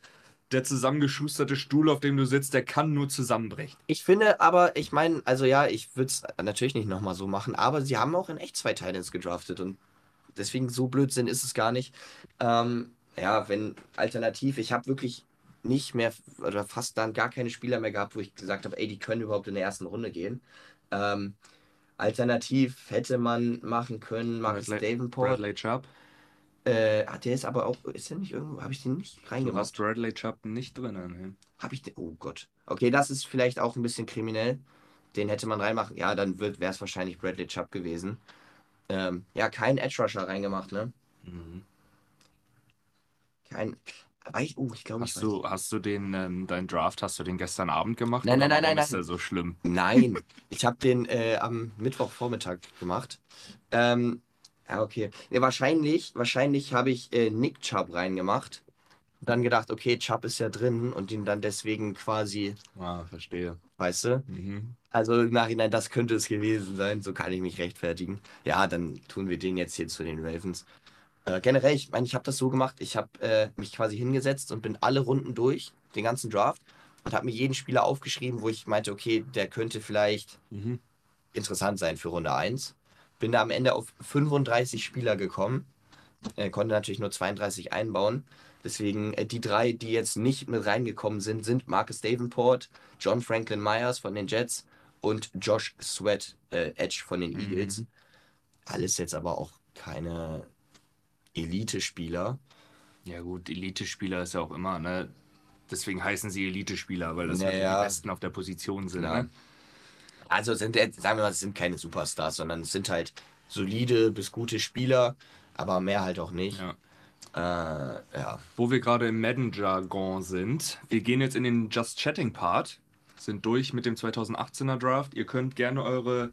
der zusammengeschusterte Stuhl, auf dem du sitzt, der kann nur zusammenbrechen. Ich finde aber, ich meine, also ja, ich würde es natürlich nicht nochmal so machen, aber sie haben auch in echt zwei Tight Ends gedraftet und deswegen so Blödsinn ist es gar nicht. Ähm, ja, wenn alternativ, ich habe wirklich nicht mehr oder fast dann gar keine Spieler mehr gehabt, wo ich gesagt habe, ey, die können überhaupt in der ersten Runde gehen. Ähm, alternativ hätte man machen können, Marcus Bradley- Davenport. Bradley Chubb. Äh, der ist aber auch, ist der nicht irgendwo, habe ich den nicht Du reingemacht? hast Bradley Chubb nicht drin. Ne? Habe ich den, oh Gott. Okay, das ist vielleicht auch ein bisschen kriminell. Den hätte man reinmachen. Ja, dann wäre es wahrscheinlich Bradley Chubb gewesen. Ähm, ja, kein Edge Rusher reingemacht, ne? Mhm. Kein. Ich, oh, ich glaube, ich Hast du, hast du den, ähm, deinen Draft, hast du den gestern Abend gemacht? Nein, nein, nein, nein, Ist nein. der so schlimm? Nein, ich habe den äh, am Mittwochvormittag gemacht. Ähm, ja, okay. Nee, wahrscheinlich, wahrscheinlich habe ich äh, Nick Chubb reingemacht. Dann gedacht, okay, Chubb ist ja drin und ihn dann deswegen quasi, Ah, verstehe. weißt du? Mhm. Also im Nachhinein, das könnte es gewesen sein, so kann ich mich rechtfertigen. Ja, dann tun wir den jetzt hier zu den Ravens. Äh, generell, ich meine, ich habe das so gemacht, ich habe äh, mich quasi hingesetzt und bin alle Runden durch, den ganzen Draft, und habe mir jeden Spieler aufgeschrieben, wo ich meinte, okay, der könnte vielleicht Mhm. interessant sein für Runde 1. Bin da am Ende auf 35 Spieler gekommen, äh, konnte natürlich nur 32 einbauen. Deswegen äh, die drei, die jetzt nicht mit reingekommen sind, sind Marcus Davenport, John Franklin Myers von den Jets und Josh Sweat, äh, Edge von den Mhm. Eagles. Alles jetzt aber auch keine Elite-Spieler. Ja gut, Elite-Spieler ist ja auch immer, ne? Deswegen heißen sie Elite-Spieler, weil das Naja. die Besten auf der Position sind. Ne? Also sind, sagen wir mal, es sind keine Superstars, sondern es sind halt solide bis gute Spieler, aber mehr halt auch nicht. Ja. Äh, ja. Wo wir gerade im Madden-Jargon sind, wir gehen jetzt in den Just Chatting-Part, sind durch mit dem 2018er Draft. Ihr könnt gerne eure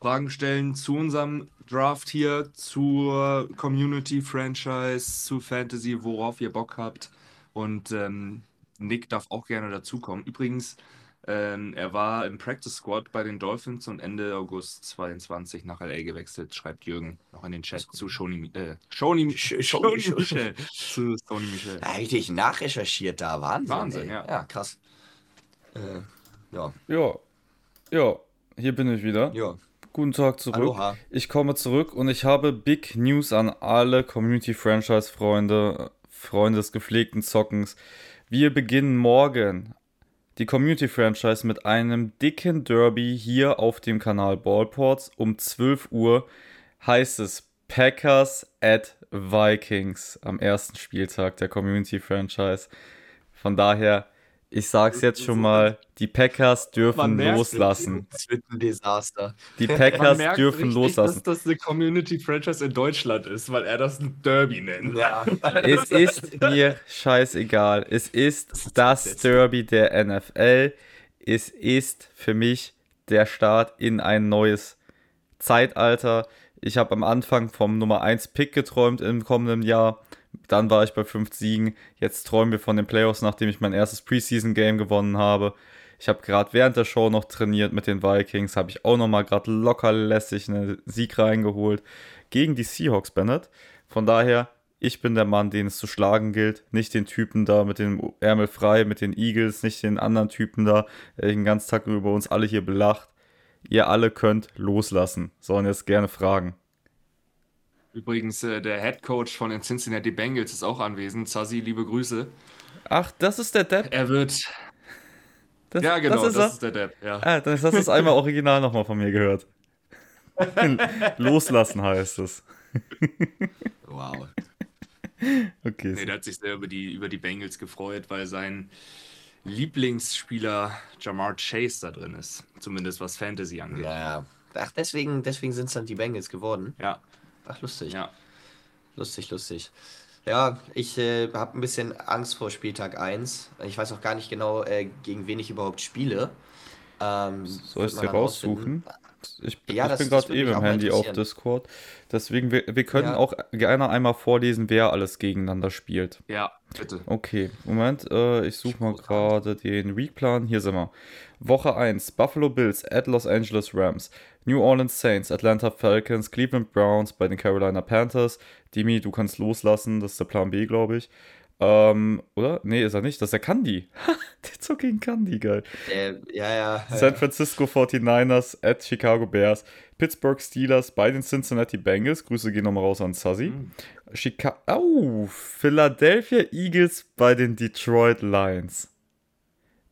Fragen stellen zu unserem Draft hier, zur Community-Franchise, zu Fantasy, worauf ihr Bock habt. Und ähm, Nick darf auch gerne dazukommen. Übrigens, ähm, er war im Practice Squad bei den Dolphins und Ende August 22 nach LA gewechselt, schreibt Jürgen noch in den Chat zu Shoni, äh, Shoni, Sch- Shoni Shoni- Michel. Zu Sony Michel. Richtig nachrecherchiert da. Wahnsinn. Wahnsinn, ja. Ja, krass. Äh, ja. Ja, ja, hier bin ich wieder. Ja. Guten Tag zurück. Aloha. Ich komme zurück und ich habe Big News an alle Community-Franchise-Freunde, Freunde des gepflegten Zockens. Wir beginnen morgen die Community-Franchise mit einem dicken Derby hier auf dem Kanal Ballports. Um 12 Uhr heißt es Packers at Vikings am ersten Spieltag der Community-Franchise. Von daher Ich sag's jetzt schon mal, die Packers dürfen loslassen. Das wird ein Desaster. Die Packers dürfen richtig, loslassen. dass das eine Community-Franchise in Deutschland ist, weil er das ein Derby nennt. Ja. Es ist mir scheißegal. Es ist das Derby der NFL. Es ist für mich der Start in ein neues Zeitalter. Ich habe am Anfang vom Nummer 1 Pick geträumt im kommenden Jahr. Dann war ich bei 5 Siegen. Jetzt träumen wir von den Playoffs, nachdem ich mein erstes Preseason-Game gewonnen habe. Ich habe gerade während der Show noch trainiert mit den Vikings. Habe ich auch nochmal gerade locker lässig einen Sieg reingeholt gegen die Seahawks, Bennett. Von daher, ich bin der Mann, den es zu schlagen gilt. Nicht den Typen da mit dem Ärmel frei, mit den Eagles, nicht den anderen Typen da, der den ganzen Tag über uns alle hier belacht. Ihr alle könnt loslassen. Sollen jetzt gerne fragen. Übrigens, äh, der Head Coach von den Cincinnati Bengals ist auch anwesend. Zazi, liebe Grüße. Ach, das ist der Depp. Er wird. Das, ja, genau, das ist, er? der Depp. Ja. Ah, dann hast du das einmal original nochmal von mir gehört. Loslassen heißt es. Wow. Okay. Nee, der hat sich sehr über die, über die Bengals gefreut, weil sein Lieblingsspieler Jamar Chase da drin ist. Zumindest was Fantasy angeht. Ja. Ja. Ach, deswegen, deswegen sind es dann die Bengals geworden. Ja. Ach, lustig. ja. Lustig, lustig. Ja, ich äh, habe ein bisschen Angst vor Spieltag 1. Ich weiß auch gar nicht genau, äh, gegen wen ich überhaupt spiele. Ähm, Soll ich dir rausfinden. raussuchen? Ich, Ja, ich das- bin gerade eben im Handy auf. Discord. Deswegen, wir, wir können Ja. auch gerne einmal vorlesen, wer alles gegeneinander spielt. Ja, bitte. Okay, Moment, äh, ich suche mal gerade den Weekplan. Hier sind wir. Woche 1, Buffalo Bills at Los Angeles Rams, New Orleans Saints, Atlanta Falcons, Cleveland Browns bei den Carolina Panthers. Dimi, du kannst loslassen, das ist der Plan B, glaube ich. Ähm, oder? Nee, ist er nicht, das ist der Candy. der zog gegen Candy, geil. Äh, ja, ja. San Francisco 49ers at Chicago Bears, Pittsburgh Steelers bei den Cincinnati Bengals. Grüße gehen nochmal raus an Sazi. Mhm. Chicago, oh, Philadelphia Eagles bei den Detroit Lions.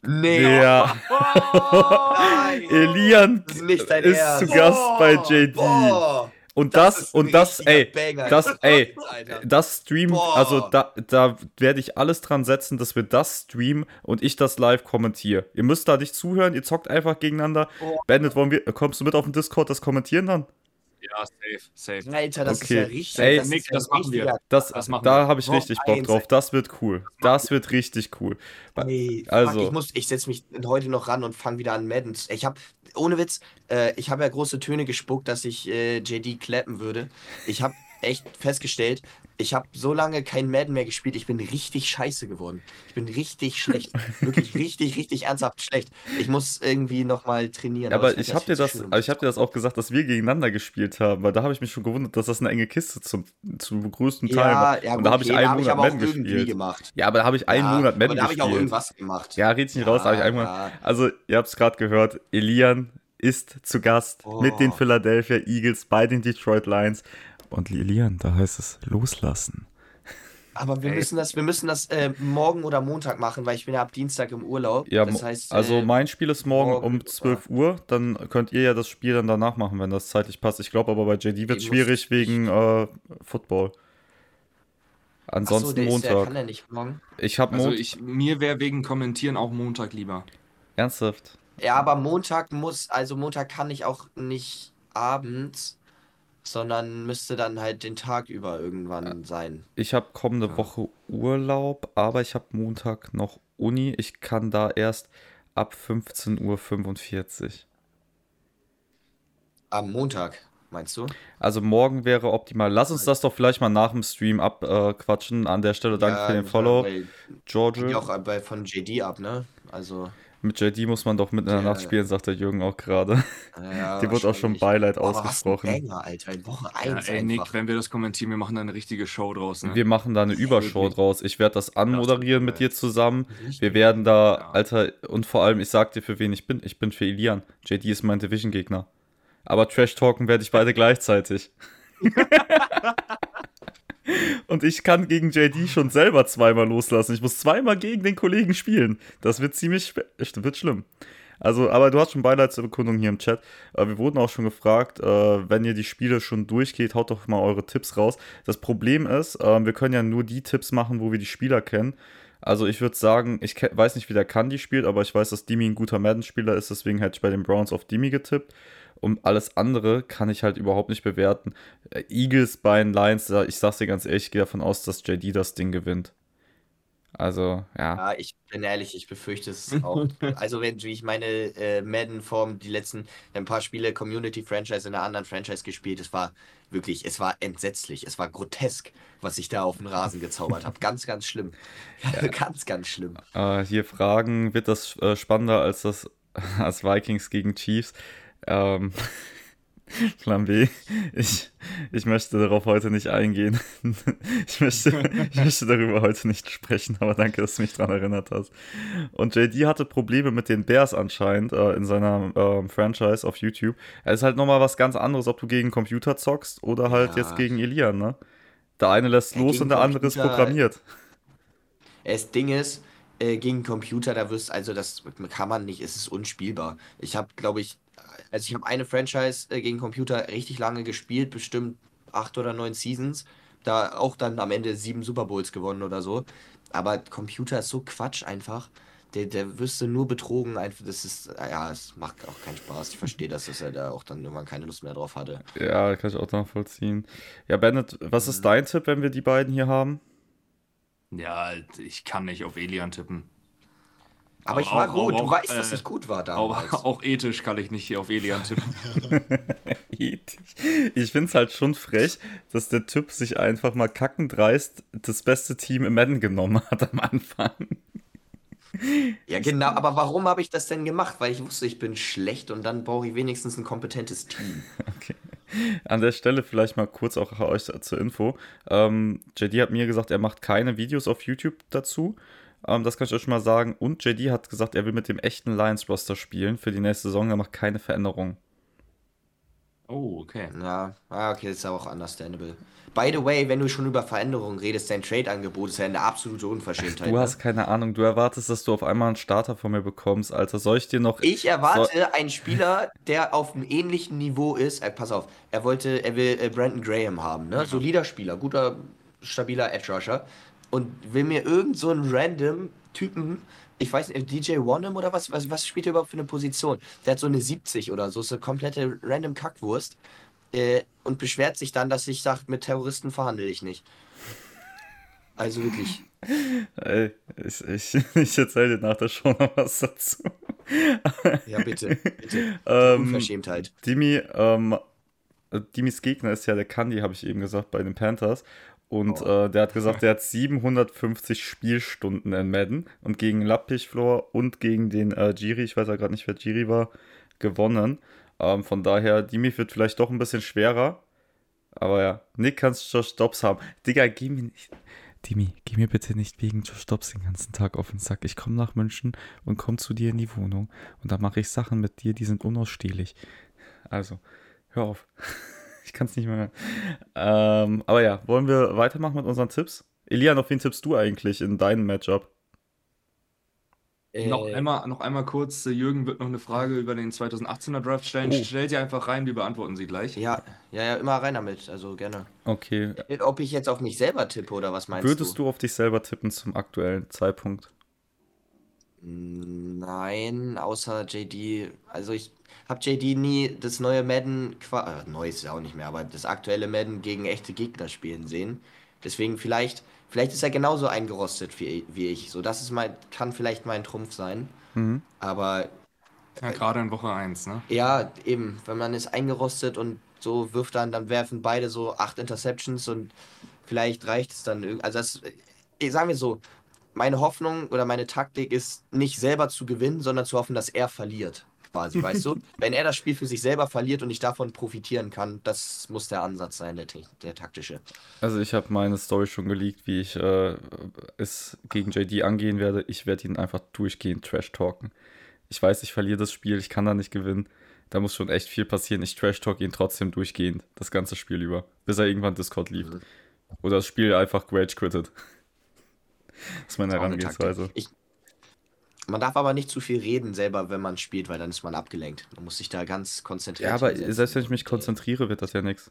Nee, Der oh, nein. Elian Das ist ist zu Gast Boah, bei JD. boah. Und das, ein und das, ey, Banger. das, ey, das Stream, also da, da werde ich alles dran setzen, dass wir das streamen und ich das live kommentiere. Ihr müsst da nicht zuhören, ihr zockt einfach gegeneinander. Bandit, wollen wir, kommst du mit auf den Discord das kommentieren dann? Ja, safe, safe. Alter, das Okay. ist ja richtig. Ey, das Nick, ist ja das machen wir. Das, Das machen da wir. habe ich richtig Bock drauf. Das wird cool. Das wird richtig cool. Fuck, Also- ich muss, ich setze mich heute noch ran und fange wieder an Madden. Ich habe, ohne Witz, äh, ich habe ja große Töne gespuckt, dass ich äh, JD klappen würde. Ich habe echt festgestellt, ich habe so lange kein Madden mehr gespielt. Ich bin richtig scheiße geworden. Ich bin richtig schlecht. Wirklich richtig, richtig ernsthaft schlecht. Ich muss irgendwie nochmal trainieren. Aber wird ich habe dir das, aber ich habe dir das auch gesagt, dass wir gegeneinander gespielt haben, weil da habe ich mich schon gewundert, dass das eine enge Kiste zum, zum größten Teil Ja, war. ja, Und da habe ich okay, einen da habe ich Monat aber auch Madden irgendwie gespielt. gemacht. Ja, aber da habe ich einen Ja, Monat aber Madden da habe ich auch irgendwas gemacht. Ja, red nicht raus, da habe ich einen Monat. Also, ihr habt es gerade gehört, Elian ist zu Gast Oh. mit den Philadelphia Eagles bei den Detroit Lions. Und Elian, da heißt es loslassen. Aber wir Ey. müssen das, wir müssen das äh, morgen oder Montag machen, weil ich bin ja ab Dienstag im Urlaub. Ja, das heißt, also äh, mein Spiel ist morgen, morgen, um 12 Uhr. Dann könnt ihr ja das Spiel dann danach machen, wenn das zeitlich passt. Ich glaube aber bei JD wird es schwierig wegen äh, Football. ach so, Ansonsten der ist, der Montag. kann er nicht morgen. ich habe Also Montag. ich, mir wäre wegen Kommentieren auch Montag lieber. Ernsthaft. Ja, aber Montag muss, also Montag kann ich auch nicht abends, sondern müsste dann halt den Tag über irgendwann sein. Ich habe kommende Ja. Woche Urlaub, aber ich habe Montag noch Uni. Ich kann da erst ab 15.45 Uhr. Am Montag, meinst du? Also morgen wäre optimal. Lass uns das doch vielleicht mal nach dem Stream abquatschen. An der Stelle danke Ja, für den Follow. George. ja auch bei, von JD ab, ne? Also, Mit JD muss man doch mitten in der Ja. Nacht spielen, sagt der Jürgen auch gerade. ja, Dir wurde auch schon. Beileid Boah, aber was ein ausgesprochen. Banger, Alter, in Woche Ja, 1 ey, Nick, wenn wir das kommentieren, wir machen da eine richtige Show draus. Ne? Wir machen da eine Übershow draus. Ich werde das anmoderieren mit dir zusammen. Richtig. Wir werden da, Ja. Alter, und vor allem, ich sag dir, für wen ich bin. Ich bin für Ilian. JD ist mein Division-Gegner. Aber Trash-Talken werde ich beide gleichzeitig. und ich kann gegen JD schon selber zweimal loslassen. Ich muss zweimal gegen den Kollegen spielen. Das wird ziemlich wird schlimm. Also, aber du hast schon Beileidsbekundung hier im Chat. Äh, wir wurden auch schon gefragt, äh, wenn ihr die Spiele schon durchgeht, haut doch mal eure Tipps raus. Das Problem ist, äh, wir können ja nur die Tipps machen, wo wir die Spieler kennen. Also ich würde sagen, ich weiß nicht, wie der Kandi spielt, aber ich weiß, dass Dimi ein guter Madden-Spieler ist, deswegen hätte ich bei den Browns auf Dimi getippt. Und alles andere kann ich halt überhaupt nicht bewerten. Äh, Eagles bei den Lions, ich sag's dir ganz ehrlich, ich gehe davon aus, dass JD das Ding gewinnt. Also, ja. Ja, ich bin ehrlich, ich befürchte es auch. also, wenn ich meine äh, Madden-Form, die letzten ein paar Spiele Community-Franchise in einer anderen Franchise gespielt, es war wirklich, es war entsetzlich, es war grotesk, was ich da auf den Rasen gezaubert habe. Ganz, ganz schlimm. Ja. ganz, ganz schlimm. Äh, hier Fragen, wird das äh, spannender als das als Vikings gegen Chiefs? Ähm, Plan B. Ich, ich möchte darauf heute nicht eingehen. Ich möchte, ich möchte darüber heute nicht sprechen, aber danke, dass du mich daran erinnert hast. Und JD hatte Probleme mit den Bears anscheinend äh, in seiner äh, Franchise auf YouTube. Es ist halt nochmal was ganz anderes, ob du gegen Computer zockst oder halt ja. jetzt gegen Elian, ne? Der eine lässt ja, los und der andere ist programmiert. Das Ding ist, äh, gegen Computer, da wirst also das kann man nicht, es ist unspielbar. Ich habe, glaube ich, also ich habe eine Franchise äh, gegen Computer richtig lange gespielt, bestimmt acht oder neun Seasons. Da auch dann am Ende sieben Super Bowls gewonnen oder so. Aber Computer ist so Quatsch einfach. Der, der wirst du nur betrogen. Einfach, das ist, ja, es macht auch keinen Spaß. Ich verstehe das, dass er da auch dann irgendwann keine Lust mehr drauf hatte. Ja, kann ich auch nachvollziehen. Ja, Bennett, was ist mhm. dein Tipp, wenn wir die beiden hier haben? Ja, ich kann nicht auf Elian tippen. Aber ich war auch, gut, auch, du weißt, dass äh, ich gut war damals. Auch, auch, ethisch kann ich nicht hier auf Elian tippen. ethisch. Ich finde es halt schon frech, dass der Typ sich einfach mal kackendreist das beste Team im Madden genommen hat am Anfang. Ja, genau, aber warum habe ich das denn gemacht? Weil ich wusste, ich bin schlecht und dann brauche ich wenigstens ein kompetentes Team. Okay. An der Stelle vielleicht mal kurz auch euch zur Info. Ähm, JD hat mir gesagt, er macht keine Videos auf YouTube dazu. Ähm, das kann ich euch schon mal sagen. Und JD hat gesagt, er will mit dem echten Lions-Roster spielen für die nächste Saison. Er macht keine Veränderungen. Oh, okay. Ja, ah, okay, das ist auch understandable. By the way, wenn du schon über Veränderungen redest, dein Trade-Angebot ist ja eine absolute Unverschämtheit. Du ne? hast keine Ahnung. Du erwartest, dass du auf einmal einen Starter von mir bekommst. Alter, soll ich dir noch. Ich erwarte so einen Spieler, der auf einem ähnlichen Niveau ist. Äh, pass auf, er wollte, er will äh, Brandon Graham haben, ne? Solider Spieler, guter, stabiler Edge-Rusher und will mir irgend so einen random Typen, ich weiß nicht, DJ Wanham oder was, was, was spielt er überhaupt für eine Position? Der hat so eine 70 oder so, ist eine komplette random Kackwurst äh, und beschwert sich dann, dass ich sage, mit Terroristen verhandle ich nicht. Also wirklich. Ey, ich, ich, ich erzähle dir nach der Show noch was dazu. ja, bitte, bitte. Ähm, Unverschämtheit. Dimi, ähm, Dimis Gegner ist ja der Kandi, habe ich eben gesagt, bei den Panthers. Und oh. äh, der hat gesagt, er hat 750 Spielstunden in Madden und gegen Lappichflor und gegen den äh, Giri, ich weiß ja gerade nicht, wer Giri war, gewonnen. Ähm, von daher, Dimi wird vielleicht doch ein bisschen schwerer. Aber ja, Nick kannst Josh Stops haben. Digga, geh mir nicht. Dimi, geh mir bitte nicht wegen Josh Stops den ganzen Tag auf den Sack. Ich komme nach München und komme zu dir in die Wohnung. Und da mache ich Sachen mit dir, die sind unausstehlich. Also, hör auf. ich kann es nicht mehr. Ähm, aber ja, wollen wir weitermachen mit unseren Tipps? Elian, auf wen tippst du eigentlich in deinem Matchup? Äh, noch, einmal, noch einmal kurz, äh, Jürgen wird noch eine Frage über den 2018er Draft stellen. Oh. Stellt sie einfach rein, wir beantworten sie gleich. Ja, ja, ja, immer rein damit, also gerne. Okay. Ob ich jetzt auf mich selber tippe oder was meinst Würdest du? Würdest du auf dich selber tippen zum aktuellen Zeitpunkt? Nein, außer JD. Also ich habe JD nie das neue Madden, äh, neues ja auch nicht mehr, aber das aktuelle Madden gegen echte Gegner spielen sehen. Deswegen vielleicht, vielleicht ist er genauso eingerostet wie, wie ich. So, das ist mein, kann vielleicht mein Trumpf sein. Mhm. Aber. Ja, gerade in Woche 1, ne? Ja, eben. Wenn man ist eingerostet und so wirft dann, dann werfen beide so acht Interceptions und vielleicht reicht es dann. Also das, äh, sagen wir so, meine Hoffnung oder meine Taktik ist nicht selber zu gewinnen, sondern zu hoffen, dass er verliert quasi, weißt du? Wenn er das Spiel für sich selber verliert und ich davon profitieren kann, das muss der Ansatz sein, der, der taktische. Also ich habe meine Story schon geleakt, wie ich äh, es gegen JD angehen werde. Ich werde ihn einfach durchgehend trash-talken. Ich weiß, ich verliere das Spiel, ich kann da nicht gewinnen. Da muss schon echt viel passieren. Ich trash-talk ihn trotzdem durchgehend, das ganze Spiel über, bis er irgendwann Discord lief. Mhm. Oder das Spiel einfach rage quittet. Das ist meine Herangehensweise. Ich, man darf aber nicht zu viel reden selber, wenn man spielt, weil dann ist man abgelenkt. Man muss sich da ganz konzentrieren. Ja, aber selbst wenn ich mich konzentriere, wird das ja nichts.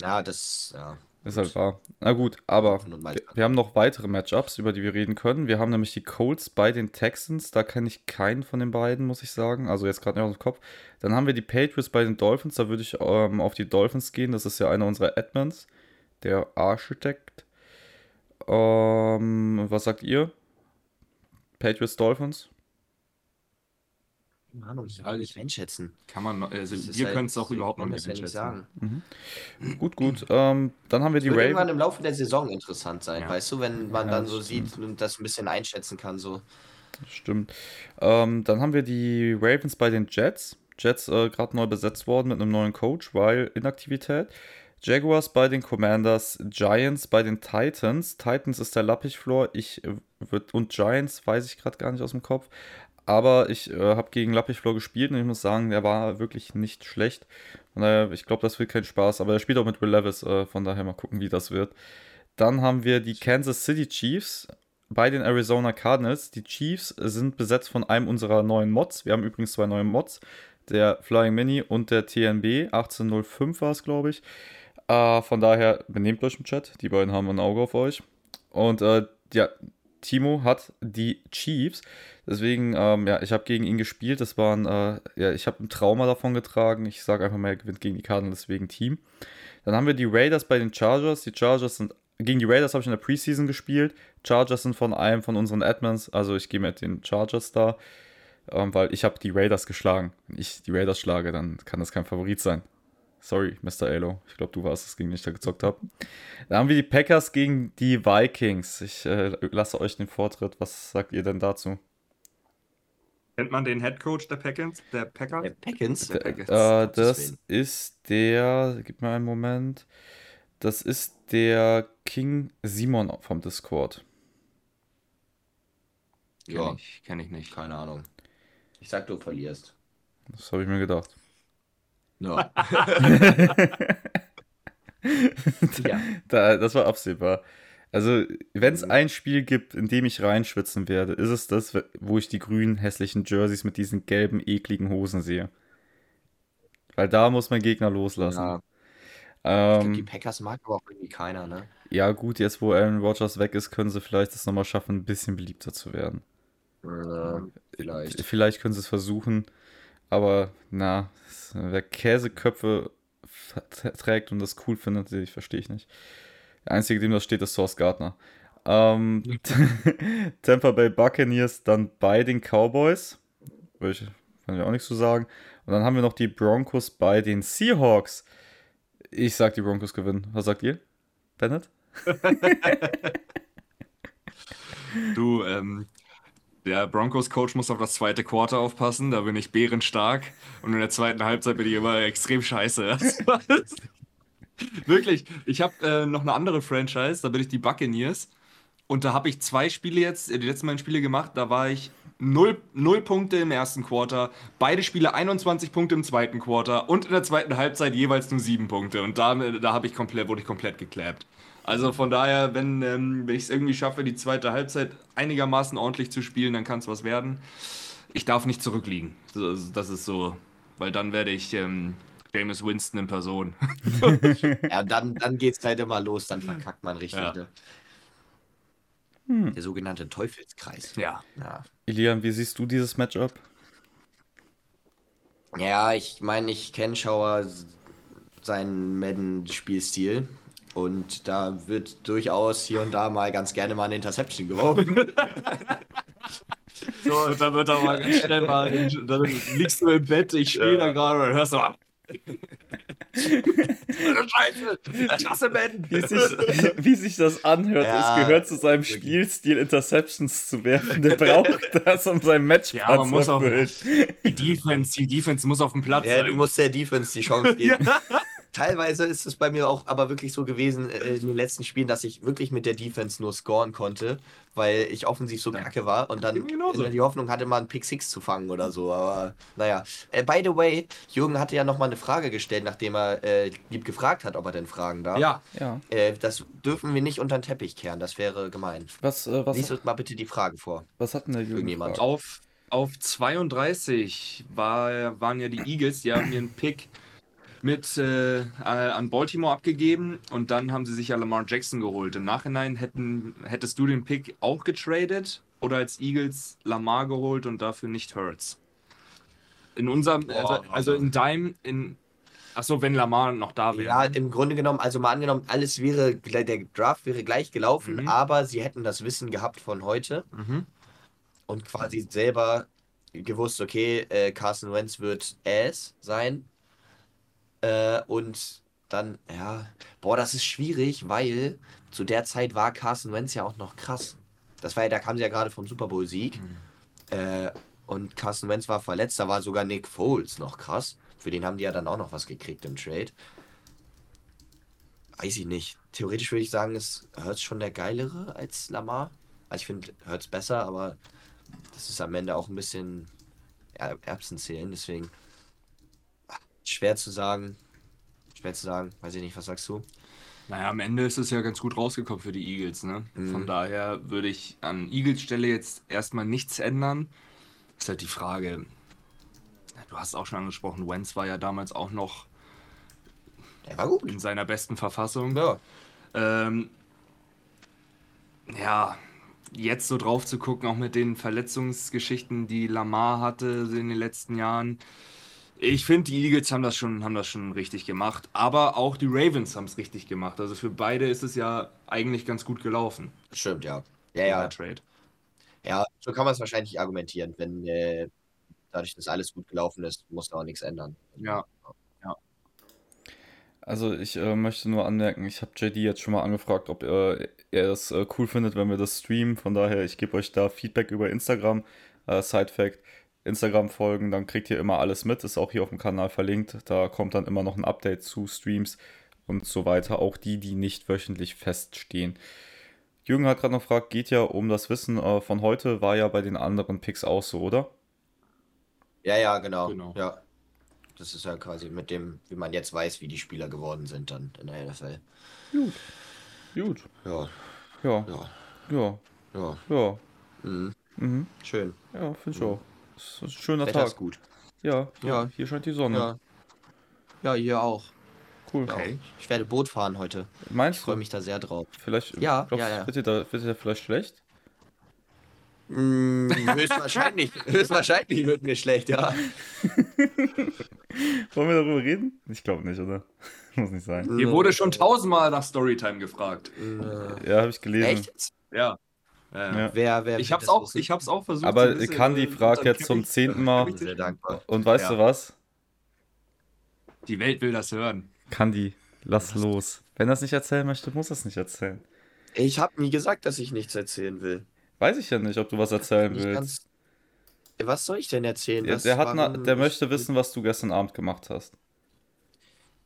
Ja, das, ja. Ist halt wahr. Na gut, aber wir, wir haben noch weitere Matchups, über die wir reden können. Wir haben nämlich die Colts bei den Texans. Da kenne ich keinen von den beiden, muss ich sagen. Also jetzt gerade nicht aus dem Kopf. Dann haben wir die Patriots bei den Dolphins. Da würde ich ähm, auf die Dolphins gehen. Das ist ja einer unserer Admins, der Architekt. Ähm, was sagt ihr? Patriots, Dolphins? Keine Ahnung, ich kann ich- nicht einschätzen. Kann man, also Das wir halt- können es auch überhaupt noch nicht das einschätzen. sagen. Gut, gut. Ähm, dann haben wir die Es wird irgendwann Ravens. im Laufe der Saison interessant sein, Ja. weißt du, wenn man Ja, dann das so stimmt. sieht und das ein bisschen einschätzen kann. So. Stimmt. Ähm, dann haben wir die Ravens bei den Jets. Jets äh, gerade neu besetzt worden mit einem neuen Coach, weil Inaktivität. Jaguars bei den Commanders, Giants bei den Titans. Titans ist der Lappichfloor. Ich äh, würd, und Giants weiß ich gerade gar nicht aus dem Kopf. Aber ich äh, habe gegen Lappichfloor gespielt und ich muss sagen, der war wirklich nicht schlecht. Von daher, ich glaube, das wird kein Spaß. Aber er spielt auch mit Will Levis. Äh, von daher mal gucken, wie das wird. Dann haben wir die Kansas City Chiefs bei den Arizona Cardinals. Die Chiefs sind besetzt von einem unserer neuen Mods. Wir haben übrigens zwei neue Mods. Der Flying Mini und der TNB. 1805 war es, glaube ich. Äh, von daher, benehmt euch im Chat. Die beiden haben ein Auge auf euch. Und äh, ja, Timo hat die Chiefs. Deswegen, ähm, ja, ich habe gegen ihn gespielt. Das waren, äh, ja, ich habe ein Trauma davon getragen. Ich sage einfach mal, er gewinnt gegen die Cardinals deswegen Team. Dann haben wir die Raiders bei den Chargers. Die Chargers sind, gegen die Raiders habe ich in der Preseason gespielt. Chargers sind von einem von unseren Admins, also ich gehe mit den Chargers da, ähm, weil ich habe die Raiders geschlagen. Wenn ich die Raiders schlage, dann kann das kein Favorit sein. Sorry, Mr. Alo. Ich glaube, du warst es, gegen den ich da gezockt habe. Dann haben wir die Packers gegen die Vikings. Ich äh, lasse euch den Vortritt. Was sagt ihr denn dazu? Kennt man den Head Coach der Packers? Der Packers? Der Packins? Der Äh, Packers, Gottes das ist der, gib mir einen Moment. Das ist der King Simon vom Discord. Ja. ich, kenn ich nicht. Keine Ahnung. Ich sag, du verlierst. Das habe ich mir gedacht. Ja. ja. Da, das war absehbar. Also, wenn es ein Spiel gibt, in dem ich reinschwitzen werde, ist es das, wo ich die grünen, hässlichen Jerseys mit diesen gelben, ekligen Hosen sehe. Weil da muss mein Gegner loslassen. ja. Ich glaub, die Ähm, Packers mag aber auch irgendwie keiner, ne? ja, gut, jetzt wo Aaron Rodgers weg ist, können sie vielleicht es nochmal schaffen, ein bisschen beliebter zu werden. Äh, vielleicht. Vielleicht können sie es versuchen, aber na, wer Käseköpfe trägt und das cool findet, ich verstehe ich nicht. Der einzige, dem das steht, ist Source Gardner. Ähm, Tampa Bay Buccaneers dann bei den Cowboys. Ich, kann ich auch nichts zu sagen. Und dann haben wir noch die Broncos bei den Seahawks. Ich sag, die Broncos gewinnen. Was sagt ihr? Bennett? Du, ähm, der Broncos-Coach muss auf das zweite Quarter aufpassen, da bin ich bärenstark. Und in der zweiten Halbzeit bin ich immer extrem scheiße. Wirklich, ich habe äh, noch eine andere Franchise, da bin ich die Buccaneers. Und da habe ich zwei Spiele jetzt, äh, die letzten beiden Spiele gemacht, da war ich 0, 0 Punkte im ersten Quarter, beide Spiele 21 Punkte im zweiten Quarter und in der zweiten Halbzeit jeweils nur 7 Punkte. Und da, da habe ich komplett, wurde ich komplett geklappt. Also von daher, wenn, ähm, wenn ich es irgendwie schaffe, die zweite Halbzeit einigermaßen ordentlich zu spielen, dann kann es was werden. Ich darf nicht zurückliegen. So, also Das ist so, weil dann werde ich ähm, James Winston in Person. Ja, dann, dann geht's halt immer los, dann verkackt man richtig. Ja. Ne? Hm. Der sogenannte Teufelskreis. Ja. Ja, Ilian, wie siehst du dieses Matchup? ja ich meine, ich kenne Schauer seinen Madden-Spielstil. Und da wird durchaus hier und da mal ganz gerne mal eine Interception geworfen. So, dann wird er mal ganz schnell mal, dann liegst du im Bett, ich spiele da gerade und hörst du mal. Scheiße, Klasse, Ben. Wie sich, wie sich das anhört, Ja, es gehört zu seinem. Spielstil, Interceptions zu werfen. Der braucht das, um sein Match Ja, man muss erfüllen. Die Defense, die Defense muss auf dem Platz Ja, du sein. musst der Defense die Chance geben. Ja. Teilweise ist es bei mir auch aber wirklich so gewesen äh, in den letzten Spielen, dass ich wirklich mit der Defense nur scoren konnte, weil ich offensiv so Ja. kacke war und dann die Hoffnung hatte, mal einen Pick Six zu fangen oder so. Aber naja. Äh, by the way, Jürgen hatte ja nochmal eine Frage gestellt, nachdem er äh, lieb gefragt hat, ob er denn fragen darf. Ja, Ja. Äh, das dürfen wir nicht unter den Teppich kehren, das wäre gemein. Was, äh, was, Lies uns mal bitte die Frage vor. was hat denn der Jürgen auf, auf 32 war, waren ja die Eagles, die haben ihren Pick mit äh, an Baltimore abgegeben und dann haben sie sich ja Lamar Jackson geholt. Im Nachhinein hätten, hättest du den Pick auch getradet oder als Eagles Lamar geholt und dafür nicht Hurts? In unserem, Boah, also, also also- in deinem, in Achso, wenn Lamar noch da wäre. Ja, im Grunde genommen, also mal angenommen, alles wäre, der Draft wäre gleich gelaufen, Mhm. aber sie hätten das Wissen gehabt von heute Mhm. und quasi selber gewusst, okay, äh, Carson Wentz wird Ass sein. Äh, und dann, ja, boah, das ist schwierig, weil zu der Zeit war Carson Wentz ja auch noch krass. Das war ja, da kam sie ja gerade vom Super Bowl-Sieg. Äh, und Carson Wentz war verletzt, da war sogar Nick Foles noch krass. Für den haben die ja dann auch noch was gekriegt im Trade. Weiß ich nicht. Theoretisch würde ich sagen, ist Hurts schon der geilere als Lamar. Also ich finde Hurts besser, aber das ist am Ende auch ein bisschen Er- Erbsen zählen, deswegen schwer zu sagen. Schwer zu sagen, weiß ich nicht, was sagst du? Naja, am Ende ist es ja ganz gut rausgekommen für die Eagles, ne? Mhm. Von daher würde ich an Eagles Stelle jetzt erstmal nichts ändern. Ist halt die Frage, du hast auch schon angesprochen, Wentz war ja damals auch noch Der war gut. in seiner besten Verfassung. Ja. Ähm, ja, jetzt so drauf zu gucken, auch mit den Verletzungsgeschichten, die Lamar hatte in den letzten Jahren. Ich finde, die Eagles haben das, schon, haben das schon richtig gemacht, aber auch die Ravens haben es richtig gemacht. Also für beide ist es ja eigentlich ganz gut gelaufen. Stimmt, ja. Ja, ja. Trade. Ja, so kann man es wahrscheinlich argumentieren. Wenn äh, dadurch, dass alles gut gelaufen ist, muss da auch nichts ändern. Ja, Also ich äh, möchte nur anmerken, ich habe JD jetzt schon mal angefragt, ob äh, er es äh, cool findet, wenn wir das streamen. Von daher, ich gebe euch da Feedback über Instagram. Äh, Side Fact, Instagram folgen, dann kriegt ihr immer alles mit. Ist auch hier auf dem Kanal verlinkt. Da kommt dann immer noch ein Update zu Streams und so weiter. Auch die, die nicht wöchentlich feststehen. Jürgen hat gerade noch gefragt, geht ja um das Wissen äh, von heute, war ja bei den anderen Picks auch so, oder? Ja, ja, genau. Genau. Ja. Das ist ja quasi mit dem, wie man jetzt weiß, wie die Spieler geworden sind dann in der NFL. Gut. Ja, Ja, ja, ja, ja. ja. Mhm. Mhm. Schön. Ja, finde ich auch. Das ist ein schöner Wetter Tag. ist gut. Ja, ja, Ja. hier scheint die Sonne. Ja. Ja, hier auch. Cool. Okay. Ich werde Boot fahren heute. Ich Meinst freue du? mich da sehr drauf. Vielleicht, Ja, glaubst, ja, ja. Wird dir, da, wird dir da vielleicht schlecht? Mm, höchstwahrscheinlich. höchstwahrscheinlich wird mir schlecht, ja. Wollen wir darüber reden? Ich glaube nicht, oder? Muss nicht sein. Hier wurde schon tausendmal nach Storytime gefragt. Ja, habe ich gelesen. Echt? jetzt? Ja. Ja. Ja. Wer, wer Ich hab's auch, wissen? ich hab's auch versucht. Aber Kandi äh, fragt jetzt zum zehnten Mal. Ich bin sehr dankbar. Und weißt Ja. du was? Die Welt will das hören. Kandi, lass los. Wenn er es nicht erzählen möchte, muss er es nicht erzählen. Ich habe nie gesagt, dass ich nichts erzählen will. Weiß ich ja nicht, ob du was erzählen willst. ganz- Was soll ich denn erzählen? Der, Was- der, hat na, der möchte wissen, was du gestern Abend gemacht hast.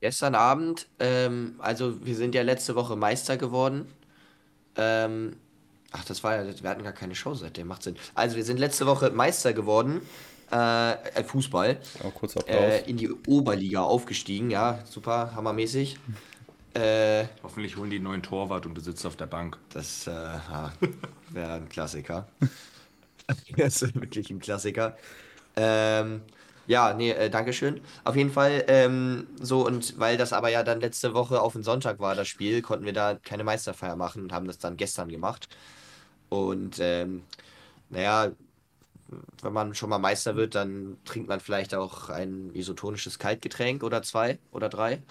Gestern Abend, ähm, also wir sind ja letzte Woche Meister geworden. Ähm, ach, das war ja, wir hatten gar keine Show seitdem, macht Sinn. Also wir sind letzte Woche Meister geworden, äh, Fußball, Ja, kurz Applaus. äh, in die Oberliga aufgestiegen, ja, super, hammermäßig. Äh, Hoffentlich holen die einen neuen Torwart und du sitzt auf der Bank. das äh, wäre ein Klassiker. das ist wirklich ein Klassiker. Ähm, ja, nee, äh, Dankeschön. Auf jeden Fall, ähm, so, und weil das aber ja dann letzte Woche auf den Sonntag war, das Spiel, konnten wir da keine Meisterfeier machen und haben das dann gestern gemacht. Und, ähm, naja, wenn man schon mal Meister wird, dann trinkt man vielleicht auch ein isotonisches Kaltgetränk oder zwei oder drei.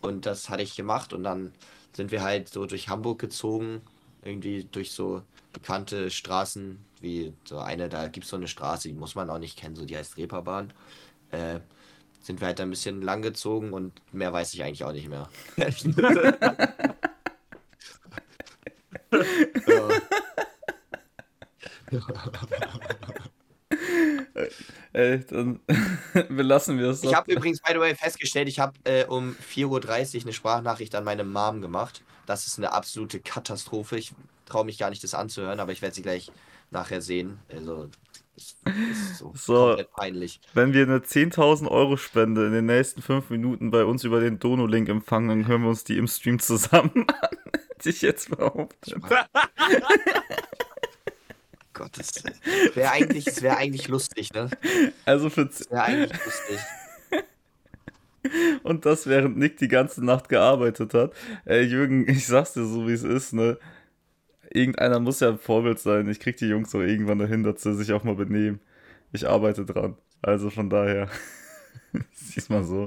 Und das hatte ich gemacht und dann sind wir halt so durch Hamburg gezogen, irgendwie durch so bekannte Straßen, wie so eine, da gibt es so eine Straße, die muss man auch nicht kennen, so die heißt Reeperbahn. Äh, sind wir halt ein bisschen lang gezogen und mehr weiß ich eigentlich auch nicht mehr. ja. Ey, dann belassen wir es Ich habe übrigens, by the way, festgestellt, ich habe äh, um 4.30 Uhr eine Sprachnachricht an meine Mom gemacht. Das ist eine absolute Katastrophe. Ich traue mich gar nicht, das anzuhören, aber ich werde sie gleich nachher sehen. Also, es ist so, So. komplett peinlich. Wenn wir eine 10.000 Euro Spende in den nächsten 5 Minuten bei uns über den Dono-Link empfangen, dann hören wir uns die im Stream zusammen an. Hätte ich jetzt behauptet. Gott, das wäre eigentlich, es wäre eigentlich lustig, ne? Also für, Wäre eigentlich lustig. Und das während Nick die ganze Nacht gearbeitet hat. Ey, Jürgen, ich sag's dir so, wie es ist, ne? Irgendeiner muss ja ein Vorbild sein. Ich krieg die Jungs doch irgendwann dahin, dass sie sich auch mal benehmen. Ich arbeite dran. Also von daher. Siehst mal so.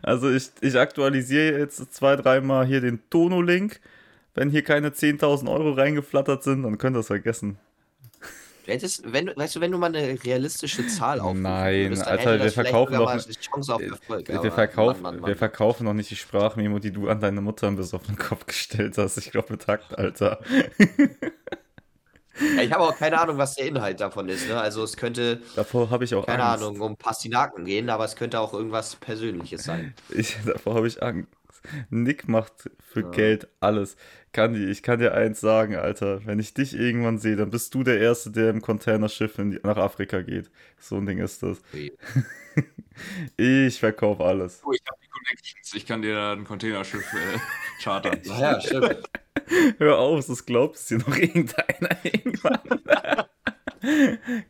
Also ich, ich aktualisiere jetzt zwei, dreimal hier den Tono-Link. Wenn hier keine 10.000 Euro reingeflattert sind, dann könnt ihr es vergessen. Hättest, wenn, weißt du, wenn du mal eine realistische Zahl aufrufen Nein, würdest, Alter, wir verkaufen auf Erfolg. Wir, verkaufen, Mann, Mann, wir Mann. verkaufen noch nicht die Sprachmemo, die du an deine Mutter im besoffenen Kopf gestellt hast. Ich glaube Takt, Alter. Ja, ich habe auch keine Ahnung, was der Inhalt davon ist. Ne? Also es könnte, Davor habe ich auch keine Angst. Ahnung, um Pastinaken gehen, aber es könnte auch irgendwas Persönliches sein. Ich, davor habe ich Angst. Nick macht für Ja. Geld alles. Kandi, ich kann dir eins sagen, Alter. Wenn ich dich irgendwann sehe, dann bist du der Erste, der im Containerschiff in die, nach Afrika geht. So ein Ding ist das. Okay. Ich verkaufe alles. Oh, ich habe die Connections. Ich kann dir da ein Containerschiff äh, chartern. Ja, stimmt. Hör auf, das glaubt dir noch irgendeiner irgendwann.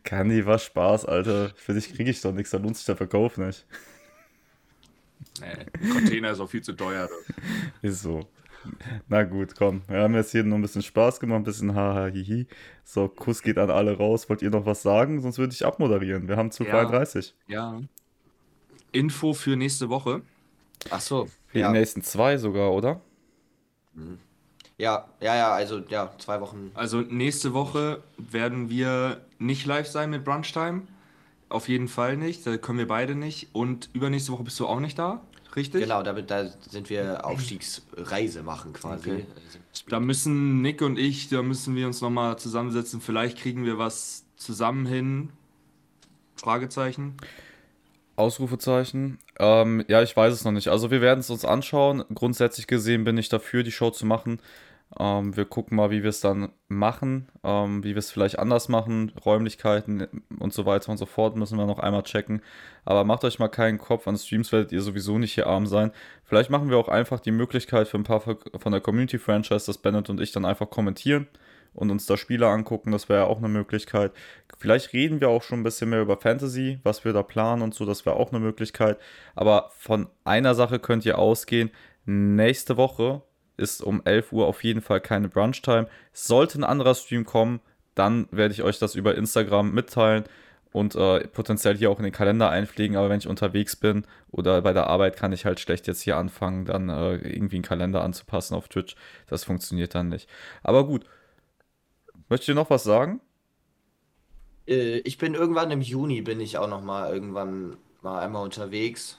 Kandi, war Spaß, Alter. Für dich kriege ich doch nichts, da lohnt sich der Verkauf nicht. Nee, Container ist auch viel zu teuer. Ist so. Na gut, komm. Wir haben jetzt hier nur ein bisschen Spaß gemacht, ein bisschen haha hihi. So, Kuss geht an alle raus. Wollt ihr noch was sagen? Sonst würde ich abmoderieren. Wir haben zu Ja. 33. Ja. Info für nächste Woche. Ach so. Für Ja. die nächsten zwei sogar, oder? ja, ja, ja, also ja, zwei Wochen. Also nächste Woche werden wir nicht live sein mit Brunchtime. Auf jeden Fall nicht. Da können wir beide nicht. Und übernächste Woche bist du auch nicht da. Richtig? Genau, damit, da sind wir Aufstiegsreise machen quasi. Okay. Da müssen Nick und ich, da müssen wir uns nochmal zusammensetzen. Vielleicht kriegen wir was zusammen hin. Fragezeichen. Ausrufezeichen. Ähm, ja, ich weiß es noch nicht. Also wir werden es uns anschauen. Grundsätzlich gesehen bin ich dafür, die Show zu machen. Ähm, wir gucken mal, wie wir es dann machen, ähm, wie wir es vielleicht anders machen, Räumlichkeiten und so weiter und so fort müssen wir noch einmal checken. Aber macht euch mal keinen Kopf, an Streams werdet ihr sowieso nicht hier arm sein. Vielleicht machen wir auch einfach die Möglichkeit für ein paar von der Community-Franchise, dass Bennett und ich dann einfach kommentieren und uns da Spiele angucken. Das wäre ja auch eine Möglichkeit. Vielleicht reden wir auch schon ein bisschen mehr über Fantasy, was wir da planen und so. Das wäre auch eine Möglichkeit. Aber von einer Sache könnt ihr ausgehen. Nächste Woche ist um 11 Uhr auf jeden Fall keine Brunch-Time. Sollte ein anderer Stream kommen, dann werde ich euch das über Instagram mitteilen und äh, potenziell hier auch in den Kalender einpflegen. Aber wenn ich unterwegs bin oder bei der Arbeit, kann ich halt schlecht jetzt hier anfangen, dann äh, irgendwie einen Kalender anzupassen auf Twitch. Das funktioniert dann nicht. Aber gut. Möchtet ihr noch was sagen? Äh, ich bin irgendwann im Juni, bin ich auch noch mal irgendwann mal einmal unterwegs.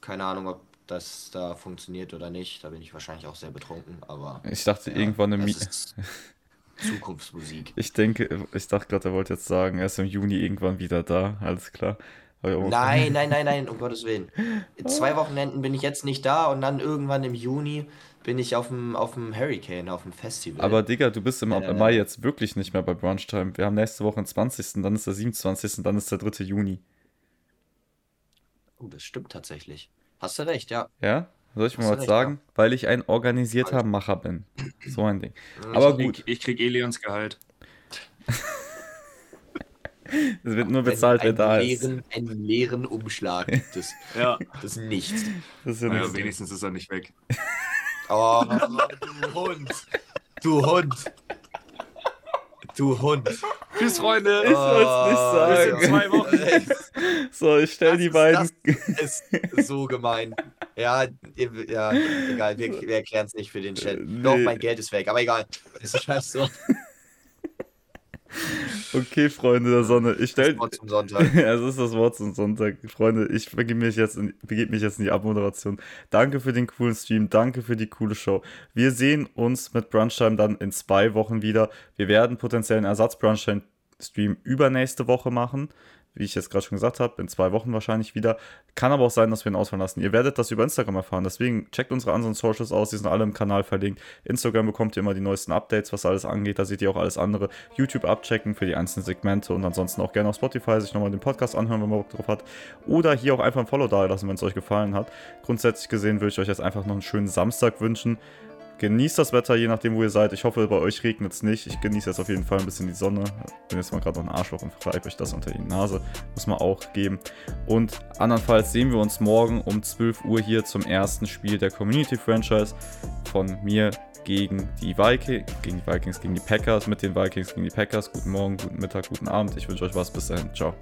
Keine Ahnung, ob das da funktioniert oder nicht. Da bin ich wahrscheinlich auch sehr betrunken, aber Ich dachte ja, irgendwann im Zukunftsmusik. Ich denke, ich dachte gerade, er wollte jetzt sagen, er ist im Juni irgendwann wieder da. Alles klar. Nein, nein, nein, nein, um Gottes Willen. In zwei Wochenenden bin ich jetzt nicht da und dann irgendwann im Juni bin ich auf dem, auf dem Hurricane, auf dem Festival. Aber Digga, du bist im Nein, nein, Mai nein. jetzt wirklich nicht mehr bei Brunchtime. Wir haben nächste Woche den 20., dann ist der 27., dann ist der 3. Juni. oh, das stimmt tatsächlich. Hast du recht, ja. Ja? Soll ich mal Hast was recht, sagen? Weil ich ein organisierter Macher bin. So ein Ding. Aber ich krieg, gut, Ich krieg Elions Gehalt. es wird nur bezahlt, wer einen, da ist. einen leeren Umschlag des, Ja. des Nichts. Das ist ja Naja, nichts. wenigstens ist er nicht weg. Oh, du Hund. Du Hund. Du Hund. Tschüss, Freunde. Ich soll's nicht Oh, sagen. Bis in zwei Wochen. So, ich stell Das die ist- beiden. Das ist so gemein. Ja, ja egal, wir, wir erklären es nicht für den Chat. Äh, Doch, nee. mein Geld ist weg, aber egal. Es ist halt so. Okay, Freunde der Sonne. Ich stell. Das Wort zum Sonntag. Es ist das Wort zum Sonntag. Freunde, ich begebe mich, jetzt in, begebe mich jetzt in die Abmoderation. Danke für den coolen Stream, danke für die coole Show. Wir sehen uns mit Brunchtime dann in zwei Wochen wieder. Wir werden potenziell einen Ersatz-Brunchtime-Stream übernächste Woche machen. Wie ich jetzt gerade schon gesagt habe, in zwei Wochen wahrscheinlich wieder. Kann aber auch sein, dass wir ihn ausfallen lassen. Ihr werdet das über Instagram erfahren. Deswegen checkt unsere anderen Socials aus. Die sind alle im Kanal verlinkt. Instagram bekommt ihr immer die neuesten Updates, was alles angeht. Da seht ihr auch alles andere. YouTube abchecken für die einzelnen Segmente und ansonsten auch gerne auf Spotify sich nochmal den Podcast anhören, wenn man Bock drauf hat. Oder hier auch einfach ein Follow da lassen, wenn es euch gefallen hat. Grundsätzlich gesehen würde ich euch jetzt einfach noch einen schönen Samstag wünschen. Genießt das Wetter, je nachdem, wo ihr seid. Ich hoffe, bei euch regnet es nicht. Ich genieße jetzt auf jeden Fall ein bisschen die Sonne. Bin jetzt mal gerade noch ein Arschloch und verreibe euch das unter die Nase. Muss man auch geben. Und andernfalls sehen wir uns morgen um 12 Uhr hier zum ersten Spiel der Community Franchise von mir gegen die Vikings, gegen die Vikings, gegen die Packers, mit den Vikings gegen die Packers. Guten Morgen, guten Mittag, guten Abend. Ich wünsche euch was. Bis dahin. Ciao.